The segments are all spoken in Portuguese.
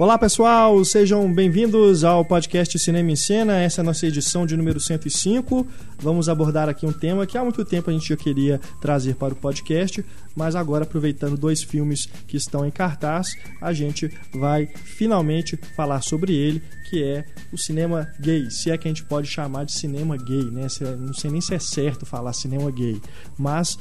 Olá pessoal, sejam bem-vindos ao podcast Cinema em Cena. Essa é a nossa edição de número 105. Vamos abordar aqui um tema que há muito tempo a gente já queria trazer para o podcast, mas agora aproveitando dois filmes que estão em cartaz, a gente vai finalmente falar sobre ele, que é o cinema gay. Se é que a gente pode chamar de cinema gay, né? Não sei nem se é certo falar cinema gay, mas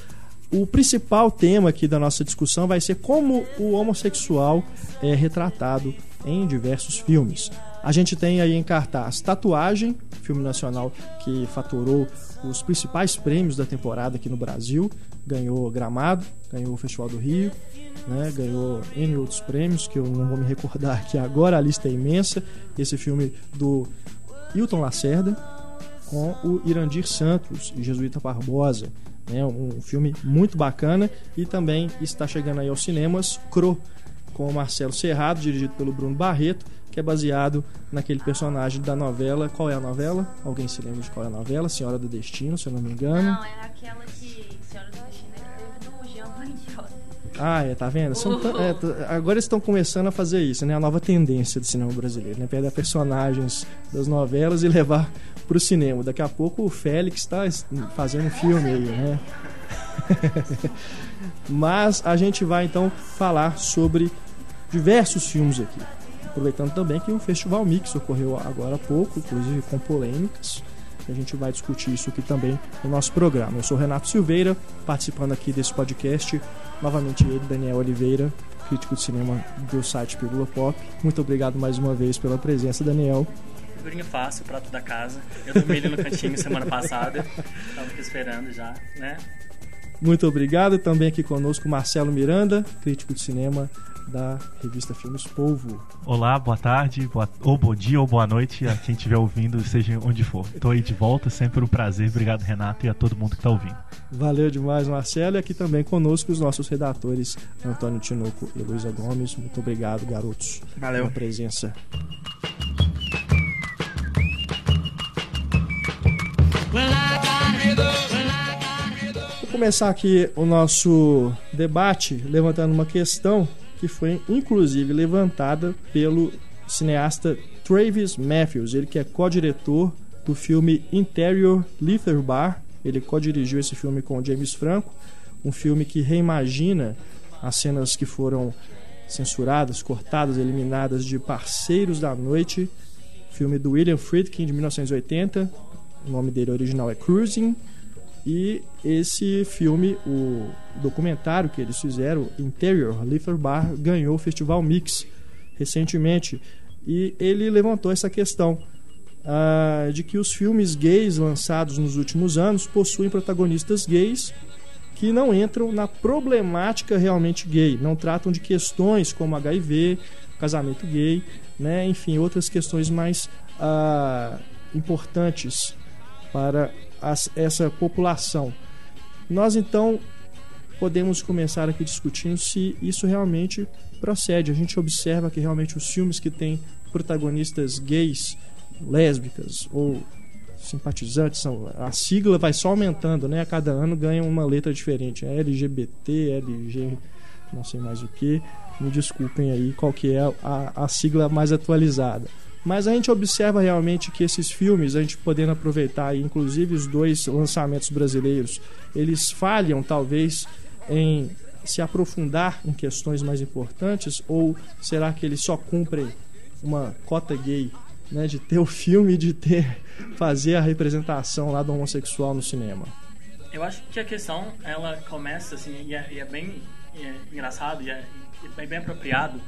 o principal tema aqui da nossa discussão vai ser como o homossexual é retratado em diversos filmes. A gente tem aí em cartaz Tatuagem, filme nacional que faturou os principais prêmios da temporada aqui no Brasil. Ganhou Gramado, ganhou o Festival do Rio, né? ganhou N outros prêmios que eu não vou me recordar aqui agora, a lista é imensa. Esse filme do Hilton Lacerda com o Irandir Santos e Jesuíta Barbosa. Né? Um filme muito bacana e também está chegando aí aos cinemas Cro, com o Marcelo Serrado, dirigido pelo Bruno Barreto, que é baseado naquele personagem da novela. Qual é a novela? Alguém se lembra de qual é a novela? Senhora do Destino, se eu não me engano. Não, é aquela que. Senhora do Destino é do Jean Bandiola. Ah, é, tá vendo? São, é, agora eles estão começando a fazer isso, né? A nova tendência do cinema brasileiro, né? Pegar personagens das novelas e levar pro cinema. Daqui a pouco o Félix está fazendo filme aí, né? Mas a gente vai então falar sobre diversos filmes aqui. Aproveitando também que o Festival Mix ocorreu agora há pouco, inclusive com polêmicas. A gente vai discutir isso aqui também no nosso programa. Eu sou Renato Silveira, participando aqui desse podcast. Novamente ele, Daniel Oliveira, crítico de cinema do site Pílula Pop. Muito obrigado mais uma vez pela presença, Daniel. Figurinha fácil, prato da casa. Eu dormi ali no cantinho semana passada. Tava aqui esperando já, né? Muito obrigado. Também aqui conosco Marcelo Miranda, crítico de cinema da revista Filmes Polvo. Olá, boa tarde, boa, ou bom dia ou boa noite a quem estiver ouvindo, seja onde for. Estou aí de volta, sempre um prazer. Obrigado, Renato, e a todo mundo que está ouvindo. Valeu demais, Marcelo. E aqui também conosco os nossos redatores, Antônio Tinoco e Luísa Gomes. Muito obrigado, garotos, Valeu. pela presença. Vou começar aqui o nosso debate levantando uma questão que foi inclusive levantada pelo cineasta Travis Matthews, ele que é co-diretor do filme Interior Lethal Bar. Ele co-dirigiu esse filme com James Franco, um filme que reimagina as cenas que foram censuradas, cortadas, eliminadas de Parceiros da Noite, filme do William Friedkin de 1980. O nome dele original é Cruising. E esse filme, o documentário que eles fizeram, Interior Lethal Bar, ganhou o Festival Mix recentemente. E ele levantou essa questão ah, de que os filmes gays lançados nos últimos anos possuem protagonistas gays que não entram na problemática realmente gay, não tratam de questões como HIV, casamento gay, né, enfim, outras questões mais ah, importantes para as, essa população. Nós então podemos começar aqui discutindo se isso realmente procede. A gente observa que realmente os filmes que têm protagonistas gays, lésbicas ou simpatizantes, são, a sigla vai só aumentando, né? A cada ano ganha uma letra diferente. É LGBT, LG, não sei mais o que. Me desculpem aí qual que é a, a sigla mais atualizada. Mas a gente observa realmente que esses filmes, a gente podendo aproveitar, inclusive os dois lançamentos brasileiros, eles falham talvez em se aprofundar em questões mais importantes ou será que eles só cumprem uma cota gay, né, de ter o filme, de ter fazer a representação lá do homossexual no cinema? Eu acho que a questão ela começa assim e é, e é bem é, engraçado e é, é bem apropriado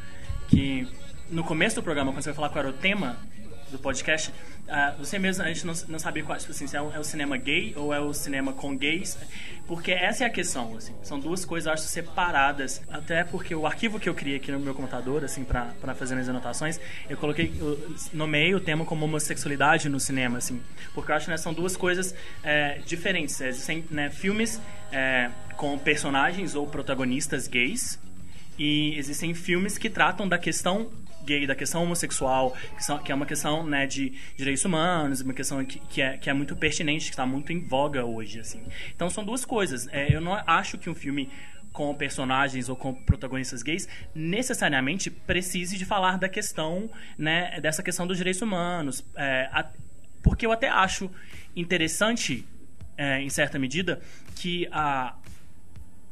que no começo do programa, quando você vai falar qual era o tema do podcast, uh, você mesmo, a gente não, não sabia qual, tipo assim, se é o, é o, cinema gay ou é o cinema com gays, porque essa é a questão, assim, são duas coisas, acho, separadas, até porque o arquivo que eu criei aqui no meu computador, assim, para fazer minhas anotações, eu coloquei, eu nomeei o tema como homossexualidade no cinema, assim, porque eu acho que né, são duas coisas é, diferentes, existem né, filmes é, com personagens ou protagonistas gays, e existem filmes que tratam da questão gay, da questão homossexual, que, são, que é uma questão né, de direitos humanos, uma questão que, que, é, que é muito pertinente, que está muito em voga hoje. assim. Então são duas coisas. É, eu não acho que um filme com personagens ou com protagonistas gays necessariamente precise de falar da questão, né, dessa questão dos direitos humanos, é, a, porque eu até acho interessante, é, em certa medida, que a,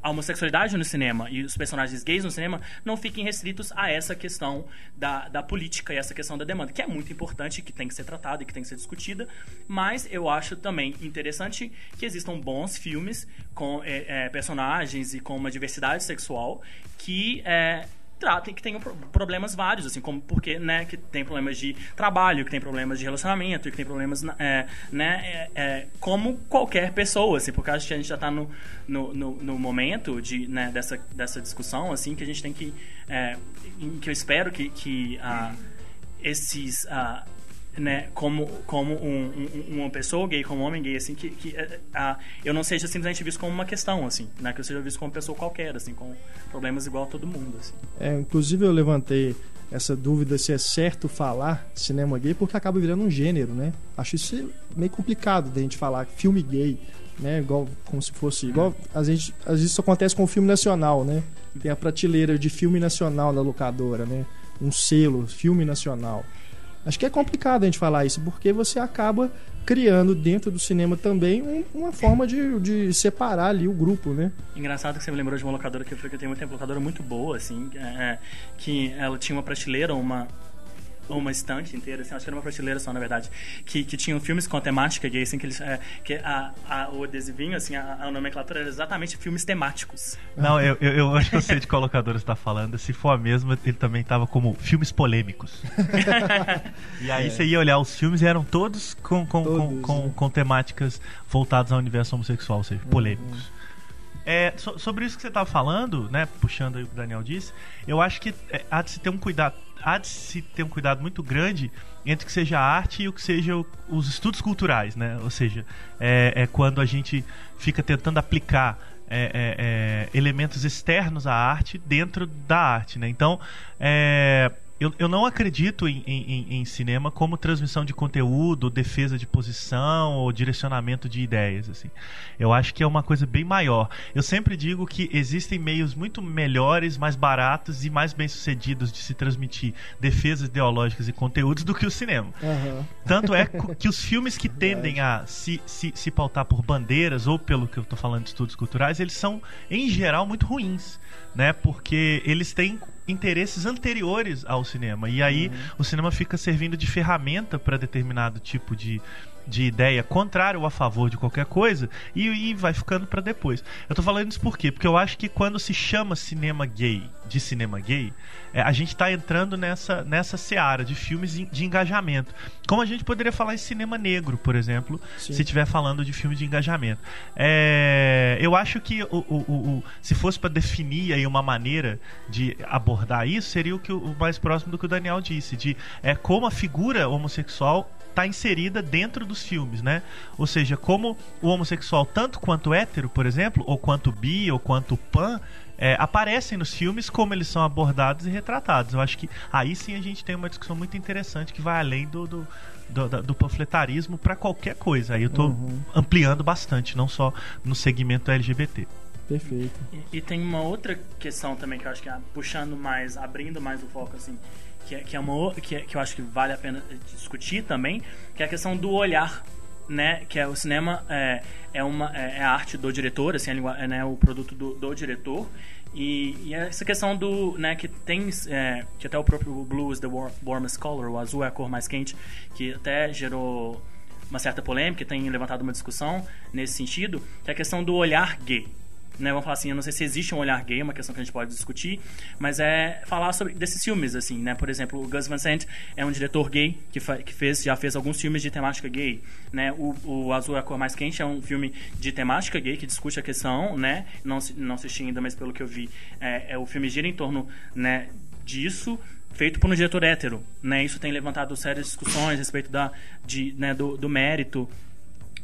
a homossexualidade no cinema e os personagens gays no cinema não fiquem restritos a essa questão da, da política e essa questão da demanda, que é muito importante, que tem que ser tratada e que tem que ser discutida, mas eu acho também interessante que existam bons filmes com é, é, personagens e com uma diversidade sexual que é, tratem que tenham problemas vários, assim, como porque, né, que tem problemas de trabalho, que tem problemas de relacionamento, que tem problemas, é, né, é, é, como qualquer pessoa, assim, porque acho que a gente já está no, no, no, no, momento de, né, dessa, dessa discussão, assim, que a gente tem que, é, que eu espero que, que uh, esses uh, né, como, como um, um, uma pessoa gay, como um homem gay, assim, que, que uh, eu não seja simplesmente visto como uma questão, assim, né, que eu seja visto como uma pessoa qualquer, assim, com problemas igual a todo mundo, assim. É, inclusive eu levantei essa dúvida se é certo falar cinema gay, porque acaba virando um gênero, né? Acho isso meio complicado da gente falar filme gay, né? Igual, como se fosse, igual, às vezes, às vezes isso acontece com o filme nacional, né? Tem a prateleira de filme nacional na locadora, né? Um selo, filme nacional. Acho que é complicado a gente falar isso, porque você acaba criando dentro do cinema também um, uma forma de, de separar ali o grupo, né? Engraçado que você me lembrou de uma locadora que eu tenho muito tempo, locadora muito boa, assim, é, é que ela tinha uma prateleira, uma uma estante inteira, assim, acho que era uma prateleira só, na verdade, que, que tinham filmes com temática gay, assim, que eles. É, que a, a, o adesivinho, assim, a, a nomenclatura era exatamente filmes temáticos. Não, eu, eu, eu acho que eu sei de qual locadora você tá falando. Se for a mesma, ele também tava como filmes polêmicos. e aí é. você ia olhar os filmes e eram todos com, com, todos, com, com, né? com, temáticas voltadas ao universo homossexual, ou seja, polêmicos. Uhum. É, so, sobre isso que você estava falando, né, puxando aí o que o Daniel disse, eu acho que é, há de se ter um cuidado há de se ter um cuidado muito grande entre o que seja a arte e o que seja os estudos culturais, né? Ou seja, é, é quando a gente fica tentando aplicar é, é, é elementos externos à arte dentro da arte, né? Então, é, eu, eu não acredito em, em, em, cinema como transmissão de conteúdo, defesa de posição ou direcionamento de ideias. Assim. Eu acho que é uma coisa bem maior. Eu sempre digo que existem meios muito melhores, mais baratos e mais bem-sucedidos de se transmitir defesas ideológicas e conteúdos do que o cinema. Uhum. Tanto é que os filmes que tendem a se, se, se pautar por bandeiras ou pelo que eu estou falando de estudos culturais, eles são, em geral, muito ruins. Né? Porque eles têm interesses anteriores ao cinema. E aí uhum. o cinema fica servindo de ferramenta para determinado tipo de, de ideia contrário ou a favor de qualquer coisa e, e vai ficando para depois. Eu tô falando isso por quê? Porque eu acho que quando se chama cinema gay de cinema gay, é, a gente tá entrando nessa, nessa seara de filmes de engajamento. Como a gente poderia falar em cinema negro, por exemplo, Sim. se estiver falando de filme de engajamento. É, eu acho que o, o, o se fosse para definir aí uma maneira de abordar isso, seria o, que, o mais próximo do que o Daniel disse, de é, como a figura homossexual está inserida dentro dos filmes, né? Ou seja, como o homossexual, tanto quanto hétero, por exemplo, ou quanto bi, ou quanto pan, é, aparecem nos filmes, como eles são abordados e retratados. Eu acho que aí sim a gente tem uma discussão muito interessante que vai além do, do, do, do panfletarismo para qualquer coisa. Aí eu estou uhum. ampliando bastante, não só no segmento LGBT. Perfeito. E, e, tem uma outra questão também que eu acho que é puxando mais, abrindo mais o foco assim, que é, que é uma que, é, que eu acho que vale a pena discutir também, que é a questão do olhar né, que é o cinema é, é uma é, é a arte do diretor, assim, é, né, o produto do, do diretor. E, e, essa questão do, né, que tem, é, que até o próprio Blue is the warmest color, o azul é a cor mais quente, que até gerou uma certa polêmica, tem levantado uma discussão nesse sentido, que é a questão do olhar gay né, vamos falar assim, eu não sei se existe um olhar gay, uma questão que a gente pode discutir, mas é falar sobre desses filmes, assim, né? Por exemplo, o Gus Van Sant é um diretor gay que, que fez, já fez alguns filmes de temática gay, né? O, o Azul é a Cor Mais Quente é um filme de temática gay que discute a questão, né? Não, não assisti ainda, mas pelo que eu vi, é, é o filme gira em torno, né, disso, feito por um diretor hétero, né? Isso tem levantado sérias discussões a respeito da, de, né, do, do mérito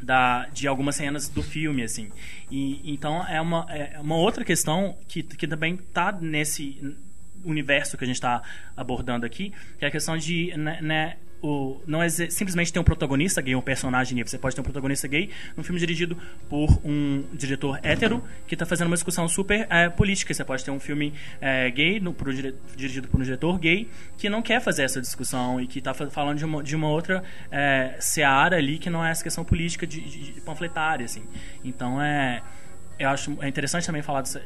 da, de algumas cenas do filme, assim. E, então é uma, é uma outra questão que, que também está nesse universo que a gente está abordando aqui, que é a questão de né, né, o, não é simplesmente ter um protagonista gay, um personagem gay. Você pode ter um protagonista gay num filme dirigido por um diretor hétero que está fazendo uma discussão super é, política. Você pode ter um filme é, gay no, pro, dirigido por um diretor gay que não quer fazer essa discussão e que está falando de uma, de uma outra é, seara ali que não é essa questão política de, de, de panfletária, assim. Então é, eu acho é interessante também falar dessa,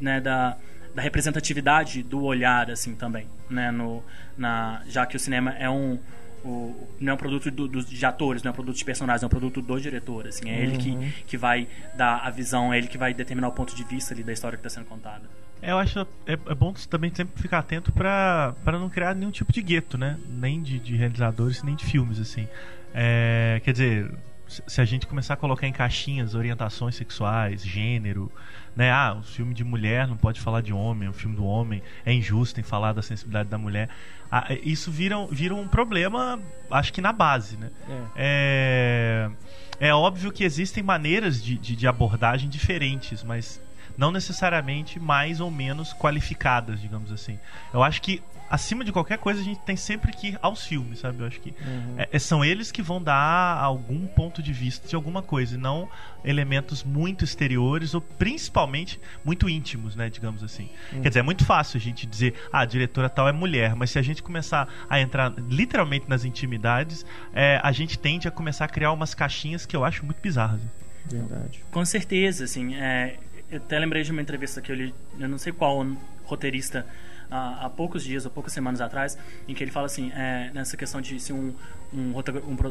né, da da representatividade do olhar assim também né no na já que o cinema é um o, não é um produto do, do, de atores, não é um produto de personagens, é um produto do diretor. Assim, é uhum. ele que, uhum. que vai dar a visão, é ele que vai determinar o ponto de vista ali da história que está sendo contada. É, eu acho é, é, bom também sempre ficar atento para não criar nenhum tipo de gueto, né? Nem de, de realizadores, nem de filmes, assim. É, quer dizer, se a gente começar a colocar em caixinhas orientações sexuais, gênero, né? Ah, um filme de mulher não pode falar de homem, um filme do homem é injusto em falar da sensibilidade da mulher. Ah, é, isso vira, vira um problema, acho que na base, né? É, é, é óbvio que existem maneiras de, de, de abordagem diferentes, mas não necessariamente mais ou menos qualificadas, digamos assim. Eu acho que acima de qualquer coisa, a gente tem sempre que ir aos filmes, sabe? Eu acho que uhum. é, são eles que vão dar algum ponto de vista de alguma coisa, e não elementos muito exteriores ou principalmente muito íntimos, né? Digamos assim. Uhum. Quer dizer, é muito fácil a gente dizer, ah, a diretora tal é mulher, mas se a gente começar a entrar literalmente nas intimidades, é, a gente tende a começar a criar umas caixinhas que eu acho muito bizarras. Verdade. Com certeza, assim. É, eu até lembrei de uma entrevista que eu li, eu não sei qual roteirista há, poucos dias ou poucas semanas atrás, em que ele fala assim, é, nessa questão de se um, um,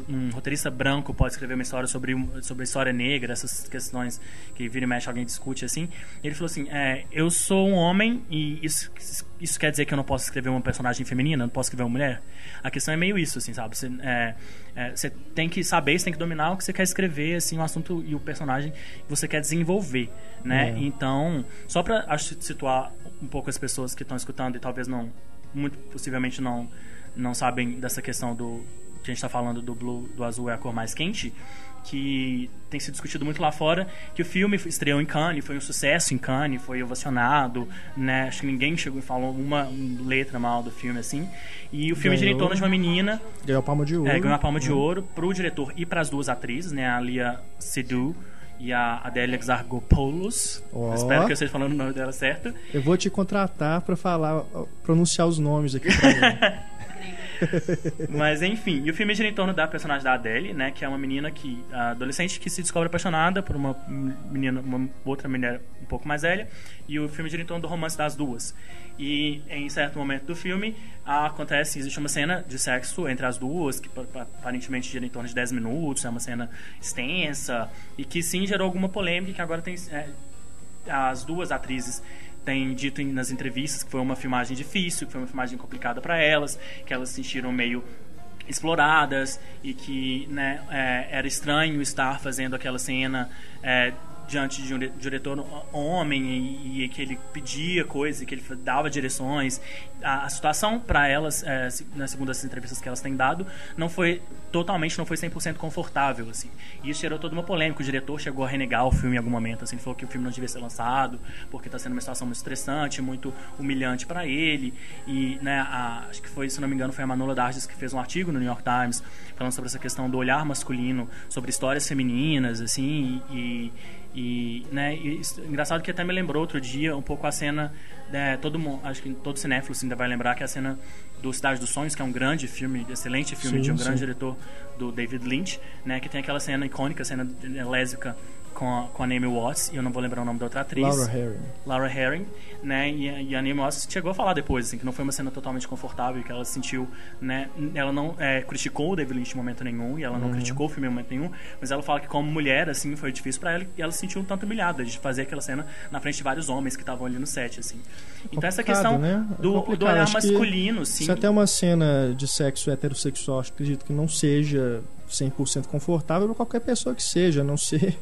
um, roteirista branco pode escrever uma história sobre, sobre a história negra, essas questões que vira e mexe alguém discute assim. Ele falou assim: é, Eu sou um homem e isso, isso quer dizer que eu não posso escrever uma personagem feminina, não posso escrever uma mulher? A questão é meio isso, assim, sabe? Você, é, é, você tem que saber, você tem que dominar o que você quer escrever, assim, o assunto e o personagem que você quer desenvolver, né? É. Então, só para acho situar um pouco as pessoas que estão escutando e talvez não, muito possivelmente não, não sabem dessa questão do que a gente está falando do blue, do azul é a cor mais quente, que tem sido discutido muito lá fora, que o filme estreou em Cannes, foi um sucesso em Cannes, foi ovacionado, né? Acho que ninguém chegou e falou uma letra mal do filme, assim. E o filme gira em torno de uma menina... Ganhou a palma de ouro. É, ganhou a palma de uhum. ouro pro diretor e para as duas atrizes, né? A Lia Seydoux e a Adélia Xargopoulos. Oh. Espero que eu esteja falando o nome dela certo. Eu vou te contratar para falar, pronunciar os nomes aqui pra mim. Mas enfim, e o filme gira em torno da personagem da Adele, né? Que é uma menina que. adolescente que se descobre apaixonada por uma menina, uma outra mulher um pouco mais velha. E o filme gira em torno do romance das duas. E em certo momento do filme acontece, existe uma cena de sexo entre as duas, que aparentemente gira em torno de 10 minutos, é uma cena extensa, e que sim gerou alguma polêmica, que agora tem. É, as duas atrizes têm dito nas entrevistas que foi uma filmagem difícil, que foi uma filmagem complicada para elas, que elas se sentiram meio exploradas e que né, é, era estranho estar fazendo aquela cena é, diante de um diretor homem e, e, que ele pedia coisas, que ele dava direções. A, a situação para elas, é, na segundo as entrevistas que elas têm dado, não foi totalmente, não foi 100% confortável, assim. E isso gerou toda uma polêmica. O diretor chegou a renegar o filme em algum momento, assim, falou que o filme não devia ser lançado porque está sendo uma situação muito estressante, muito humilhante para ele. E, né, a, acho que foi, se não me engano, foi a Manola Darges que fez um artigo no New York Times falando sobre essa questão do olhar masculino, sobre histórias femininas, assim, e, e, né, e, engraçado que até me lembrou outro dia um pouco a cena, né, todo mundo, acho que todo cinéfilo ainda vai lembrar que é a cena do Cidade dos Sonhos, que é um grande filme, excelente filme sim, de um sim. grande diretor do David Lynch, né, que tem aquela cena icônica, cena lésbica com a, com a Naomi Watts, e eu não vou lembrar o nome da outra atriz. Laura Herring. Laura Herring, né? E, e a Naomi Watts chegou a falar depois, assim, que não foi uma cena totalmente confortável, que ela se sentiu, né? Ela não é, criticou o David Lynch em momento nenhum, e ela não uhum. criticou o filme em momento nenhum, mas ela fala que como mulher, assim, foi difícil para ela, e ela se sentiu um tanto humilhada de fazer aquela cena na frente de vários homens que estavam ali no set, assim. Então essa questão né? do, do olhar masculino, sim. Se até uma cena de sexo heterossexual, acredito que não seja 100% confortável para qualquer pessoa que seja, a não ser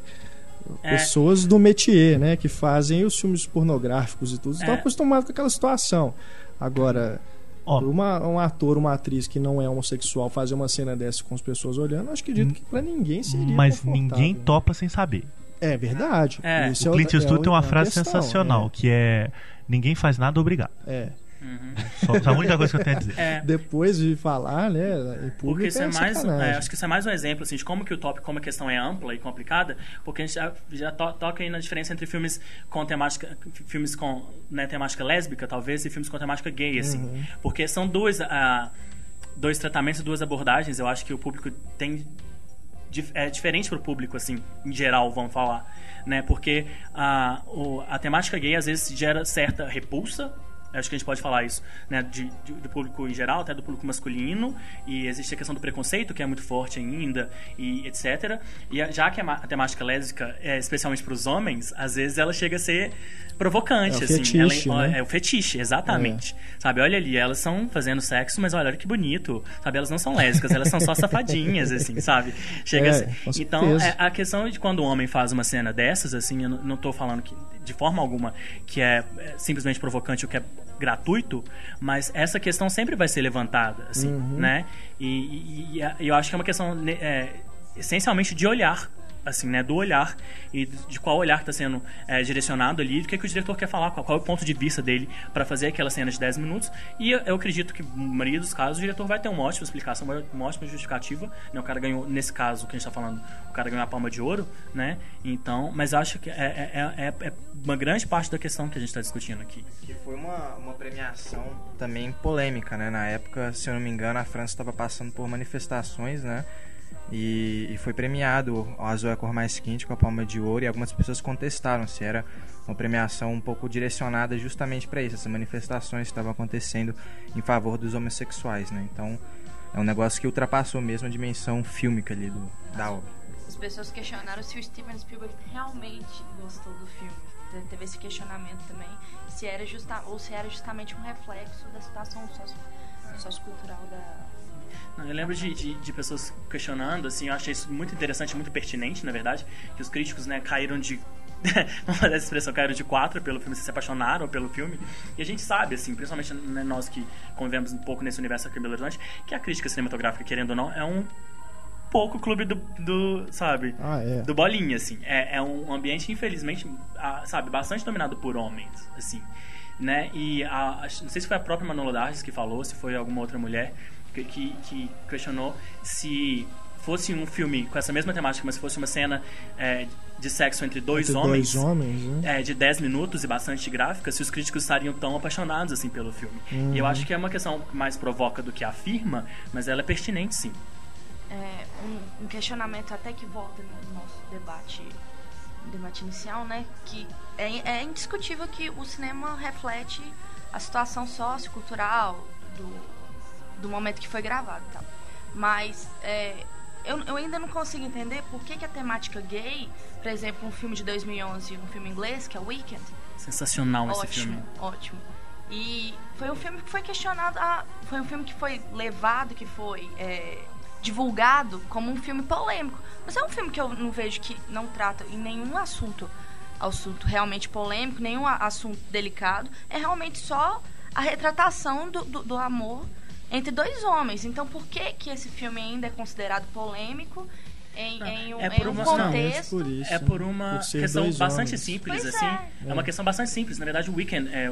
é. pessoas do métier, né, que fazem os filmes pornográficos e tudo, estão é. acostumados com aquela situação. Agora, oh. uma, um ator, uma atriz que não é homossexual fazer uma cena dessa com as pessoas olhando, acho que dito que para ninguém seria Mas ninguém topa sem saber. É verdade. É. o Clint é Eastwood é tem uma frase questão, sensacional, é. que é ninguém faz nada obrigado. É. Só, só a única coisa que eu tenho a dizer. É, Depois de falar, né, em público Porque isso é, mais, sacanagem. é, acho que isso é mais um exemplo assim, de como que o tópico, como a questão é ampla e complicada, porque a gente já, já to- toca aí na diferença entre filmes com temática, filmes com né, temática lésbica, talvez, e filmes com temática gay, assim. Uhum. Porque são dois, ah, dois tratamentos, duas abordagens. Eu acho que o público tem é diferente pro público, assim, em geral, vamos falar, né? Porque a, o- a temática gay às vezes gera certa repulsa. Acho que a gente pode falar isso, né? De, de- do público em geral, até do público masculino. E existe a questão do preconceito, que é muito forte ainda, e etc. E a- já que a, temática lésbica é especialmente para os homens, às vezes ela chega a ser provocante, É o assim. fetiche, Ela- né? é o fetiche, exatamente. Sabe, olha ali, elas são fazendo sexo, mas olha, olha que bonito. Sabe, elas não são lésbicas, elas são só safadinhas, assim, sabe? Chega É, a ser- com Então, é, a questão de quando o homem faz uma cena dessas, assim, eu não- tô falando que, de forma alguma que é, é simplesmente provocante ou que é gratuito, mas essa questão sempre vai ser levantada, assim, Uhum. né? E, e- e eu acho que é uma questão né, é, essencialmente de olhar assim, né, do olhar e de qual olhar está sendo é, direcionado ali, do que, que o diretor quer falar, qual, qual é o ponto de vista dele para fazer aquela cena de 10 minutos. E eu, acredito que, na maioria dos casos, o diretor vai ter uma ótima explicação, uma, ótima justificativa. Né? O cara ganhou, nesse caso que a gente está falando, o cara ganhou a palma de ouro, né? Então, mas acho que é, é, é, é uma grande parte da questão que a gente está discutindo aqui. Que foi uma, uma premiação também polêmica, né? Na época, se eu não me engano, a França estava passando por manifestações, né? E, e foi premiado o Azul é a cor mais quente com a palma de ouro e algumas pessoas contestaram se era uma premiação um pouco direcionada justamente para isso, essas manifestações que estavam acontecendo em favor dos homossexuais, né? Então é um negócio que ultrapassou mesmo a dimensão fílmica ali do, da obra. As pessoas questionaram se o Steven Spielberg realmente gostou do filme. Te- Teve esse questionamento também. Se era justa, ou se era justamente um reflexo da situação socio, sociocultural da. Eu lembro de, de, de pessoas questionando, assim, eu achei isso muito interessante, muito pertinente, na verdade, que os críticos, né, caíram de. Vamos fazer essa expressão, caíram de quatro pelo filme, se apaixonaram pelo filme. E a gente sabe, assim, principalmente né, nós que convivemos um pouco nesse universo aqui em Belo Horizonte, que a crítica cinematográfica, querendo ou não, é um pouco clube do, do sabe? Ah, é. do bolinha, assim. É, é um ambiente, infelizmente, ah, sabe, bastante dominado por homens, assim. Né? E a, acho- não sei se foi a própria Manola Darges que falou, se foi alguma outra mulher que, que, que questionou se fosse um filme com essa mesma temática, mas fosse uma cena é, de sexo entre dois Entre homens. dois homens, né? é, de 10 minutos e bastante gráfica, se os críticos estariam tão apaixonados assim pelo filme. E eu acho que é uma questão que mais provoca do que afirma, mas ela é pertinente sim. É, um, um questionamento até que volta no nosso debate, debate inicial, né? Que é, é indiscutível que o cinema reflete a situação sociocultural do, do momento que foi gravado e tal. Mas é, eu, eu ainda não consigo entender por que, que a temática gay, por exemplo, um filme de 2011, um filme inglês, que é Weekend, Sensacional esse ótimo, filme. ótimo. E foi um filme que foi questionado, ah, foi um filme que foi levado, que foi é, divulgado como um filme polêmico. Mas é um filme que eu não vejo que não trata em nenhum assunto, assunto realmente polêmico, nenhum a- assunto delicado. É realmente só a retratação do, do, do amor entre dois homens. Então, por que que esse filme ainda é considerado polêmico em, em um, é por em um uma- Justamente contexto? por isso. É por uma Por questão bastante homens. simples, Pois assim. é. É. uma questão bastante simples. Na verdade, o Weekend, é,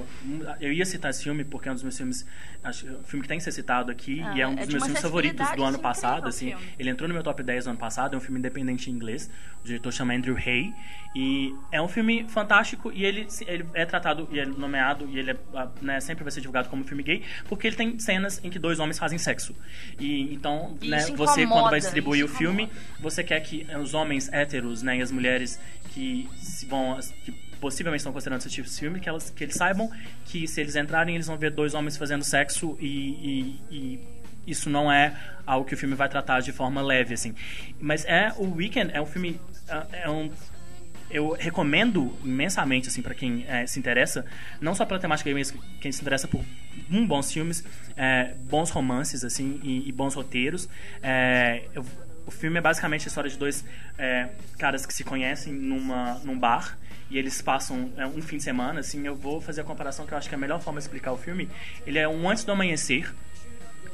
eu ia citar esse filme porque é um dos meus filmes, acho, um filme que tem que ser citado aqui Ah, e é um é dos meus filmes favoritos do ano passado, assim. filme. Ele entrou no meu top 10 do ano passado, é um filme independente em inglês. O diretor chama Andrew Hay e é um filme fantástico e ele, ele é tratado e é nomeado e ele é, né, sempre vai ser divulgado como filme gay porque ele tem cenas em que dois homens fazem sexo. E então, E né, você quando vai distribuir o filme, incomoda. Você quer que os homens héteros né, e as mulheres que vão que possivelmente estão considerando esse tipo de filme que elas que eles saibam que se eles entrarem eles vão ver dois homens fazendo sexo e, e- e isso não é algo que o filme vai tratar de forma leve assim. Mas é o Weekend é um filme é- é um eu recomendo imensamente assim para quem eh, se interessa não só pela temática mas quem se interessa por um, bons filmes eh, bons romances assim e, e bons roteiros. Eh, eu- o filme é basicamente a história de dois eh, caras que se conhecem numa, num bar e eles passam eh, um fim de semana assim eu vou fazer a comparação que eu acho que é a melhor forma de explicar o filme ele é um antes do amanhecer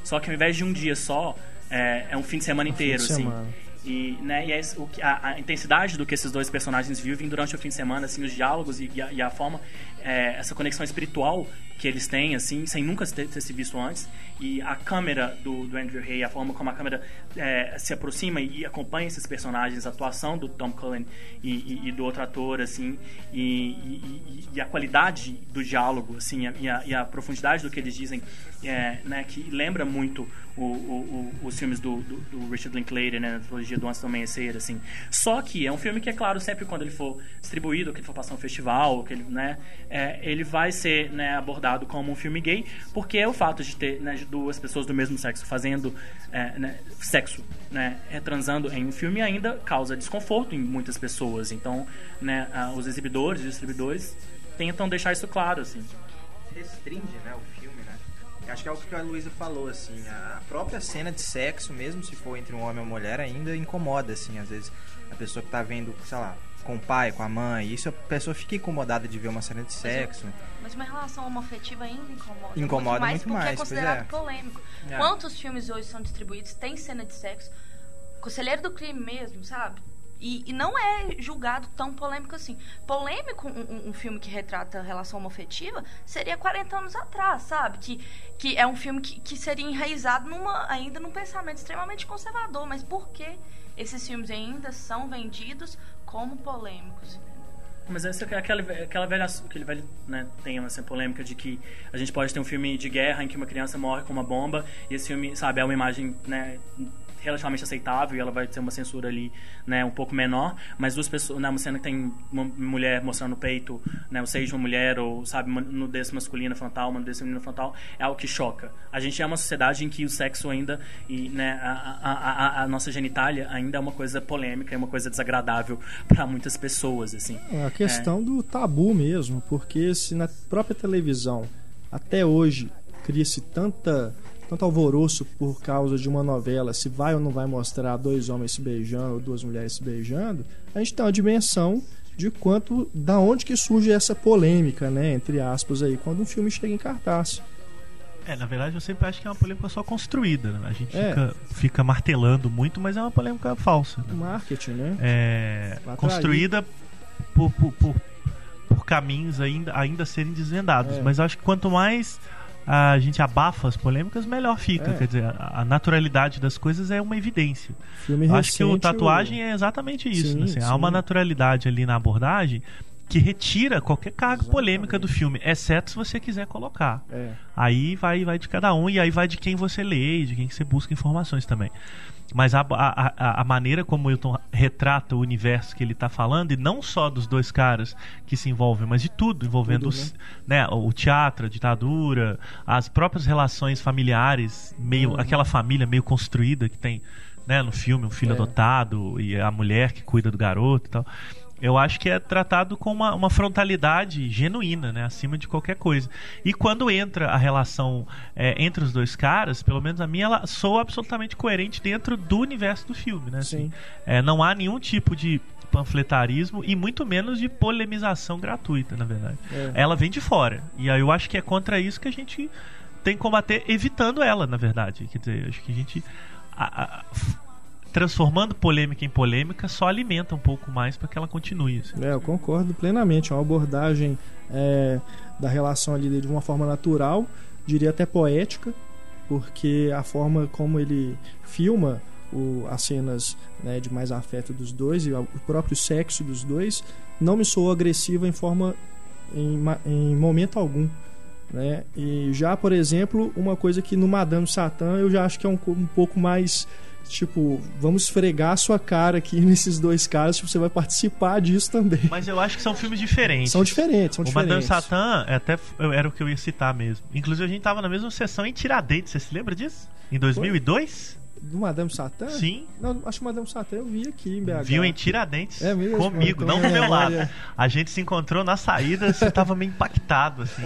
só que ao invés de um dia só é, é um fim de semana Um inteiro de assim semana. E, né, e é o, a, a, intensidade do que esses dois personagens vivem durante o fim de semana, assim, os diálogos e, e, a, e a, forma, é, essa conexão espiritual que eles têm, assim, sem nunca ter, ter se visto antes. E a câmera do, do Andrew Hay, a forma como a câmera é, se aproxima e acompanha esses personagens, a atuação do Tom Cullen e, e do outro ator, assim, e, a qualidade do diálogo, assim, e a, e a profundidade do que eles dizem, é, né, que lembra muito o, o, o, os filmes do, do, do, Richard Linklater, né, a trilogia do Antes do Amanhecer, assim. Só que é um filme que, é claro, sempre quando ele for distribuído, que ele for passar um festival, que ele, né, é, ele vai ser né, abordado como um filme gay, porque é o fato de ter né, duas pessoas do mesmo sexo fazendo é, né, sexo, né, transando em um filme ainda causa desconforto em muitas pessoas. Então, né, os exibidores e distribuidores tentam deixar isso claro, assim. Restringe, né, o Acho que é o que a Luísa falou, assim, a própria cena de sexo, mesmo se for entre um homem ou uma mulher, ainda incomoda, assim, às vezes a pessoa que tá vendo, sei lá, com o pai, com a mãe, isso a pessoa fica incomodada de ver uma cena de sexo. Mas uma relação homoafetiva ainda incomoda. Incomoda muito mais, muito mais porque é considerado é. polêmico. É. Quantos filmes hoje são distribuídos, tem cena de sexo? Conselheiro do crime mesmo, sabe? E, e, não é julgado tão polêmico assim. Polêmico um, um, filme que retrata a relação homoafetiva seria 40 anos atrás, sabe? Que, que é um filme que, que seria enraizado numa, ainda num pensamento extremamente conservador. Mas por que esses filmes ainda são vendidos como polêmicos? Mas essa é aquela, aquela velha, aquele velho né, tem essa polêmica de que a gente pode ter um filme de guerra em que uma criança morre com uma bomba e esse filme, sabe, é uma imagem né, relativamente aceitável e ela vai ter uma censura ali, né, um pouco menor, mas duas pessoas, né, uma cena que tem uma mulher mostrando o peito, né, o seio de uma mulher ou, sabe, uma nudez masculina frontal, uma nudez feminina frontal, é algo que choca. A gente é uma sociedade em que o sexo ainda e, né, a, a, a, a nossa genitália ainda é uma coisa polêmica, é uma coisa desagradável para muitas pessoas, assim. É a questão é. do tabu mesmo, porque se na própria televisão até hoje cria-se tanta tanto alvoroço por causa de uma novela, se vai ou não vai mostrar dois homens se beijando ou duas mulheres se beijando, a gente tem uma dimensão de quanto, da onde que surge essa polêmica, né, entre aspas aí, quando um filme chega em cartaz. É, na verdade eu sempre acho que é uma polêmica só construída. Né? A gente é. fica, fica, martelando muito, mas é uma polêmica falsa. Né? Marketing, né? É, construída por, por, por, por, caminhos ainda, ainda serem desvendados. É. Mas acho que quanto mais a gente abafa as polêmicas, melhor fica. É. Quer dizer, a, a, naturalidade das coisas é uma evidência. Filme Acho que o tatuagem é exatamente isso. Sim, né? assim, há uma naturalidade ali na abordagem que retira qualquer carga Exatamente. polêmica do filme, exceto se você quiser colocar. É. Aí vai, vai de cada um e aí vai de quem você lê, de quem você busca informações também. Mas a, a, a maneira como o Wilton retrata o universo que ele está falando, e não só dos dois caras que se envolvem, mas de tudo, envolvendo tudo, os, né? né? o teatro, a ditadura, as próprias relações familiares, meio uhum. aquela família meio construída que tem né, no filme, um filho é. adotado e a mulher que cuida do garoto e tal eu acho que é tratado com uma, uma frontalidade genuína, né? Acima de qualquer coisa. E quando entra a relação é, entre os dois caras, pelo menos a minha, ela soa absolutamente coerente dentro do universo do filme, né? Assim, é, não há nenhum tipo de panfletarismo e muito menos de polemização gratuita, na verdade. É. Ela vem de fora. E aí eu acho que é contra isso que a gente tem que combater, evitando ela, na verdade. Quer dizer, acho que a gente. A, a, transformando polêmica em polêmica, só alimenta um pouco mais para que ela continue. Assim. É, eu concordo plenamente. É uma abordagem é, da relação ali de uma forma natural, diria até poética, porque a forma como ele filma o, as cenas né, de mais afeto dos dois e o próprio sexo dos dois não me soou agressiva em forma em, em momento algum. Né? E já, por exemplo, uma coisa que no Madame Satã eu já acho que é um, um pouco mais tipo, vamos esfregar a sua cara aqui nesses dois caras, tipo, você vai participar disso também. Mas eu acho que são filmes diferentes. São diferentes, são o diferentes. O Madame Satã é até era o que eu ia citar mesmo. Inclusive a gente tava na mesma sessão em Tiradentes, você se lembra disso? Em 2002? Do Madame Satã? Sim. Não, acho que o Madame Satã eu vi aqui em BH. Viu em Tiradentes. É mesmo? Comigo, não do meu lado. A gente se encontrou na saída, você tava meio impactado, assim.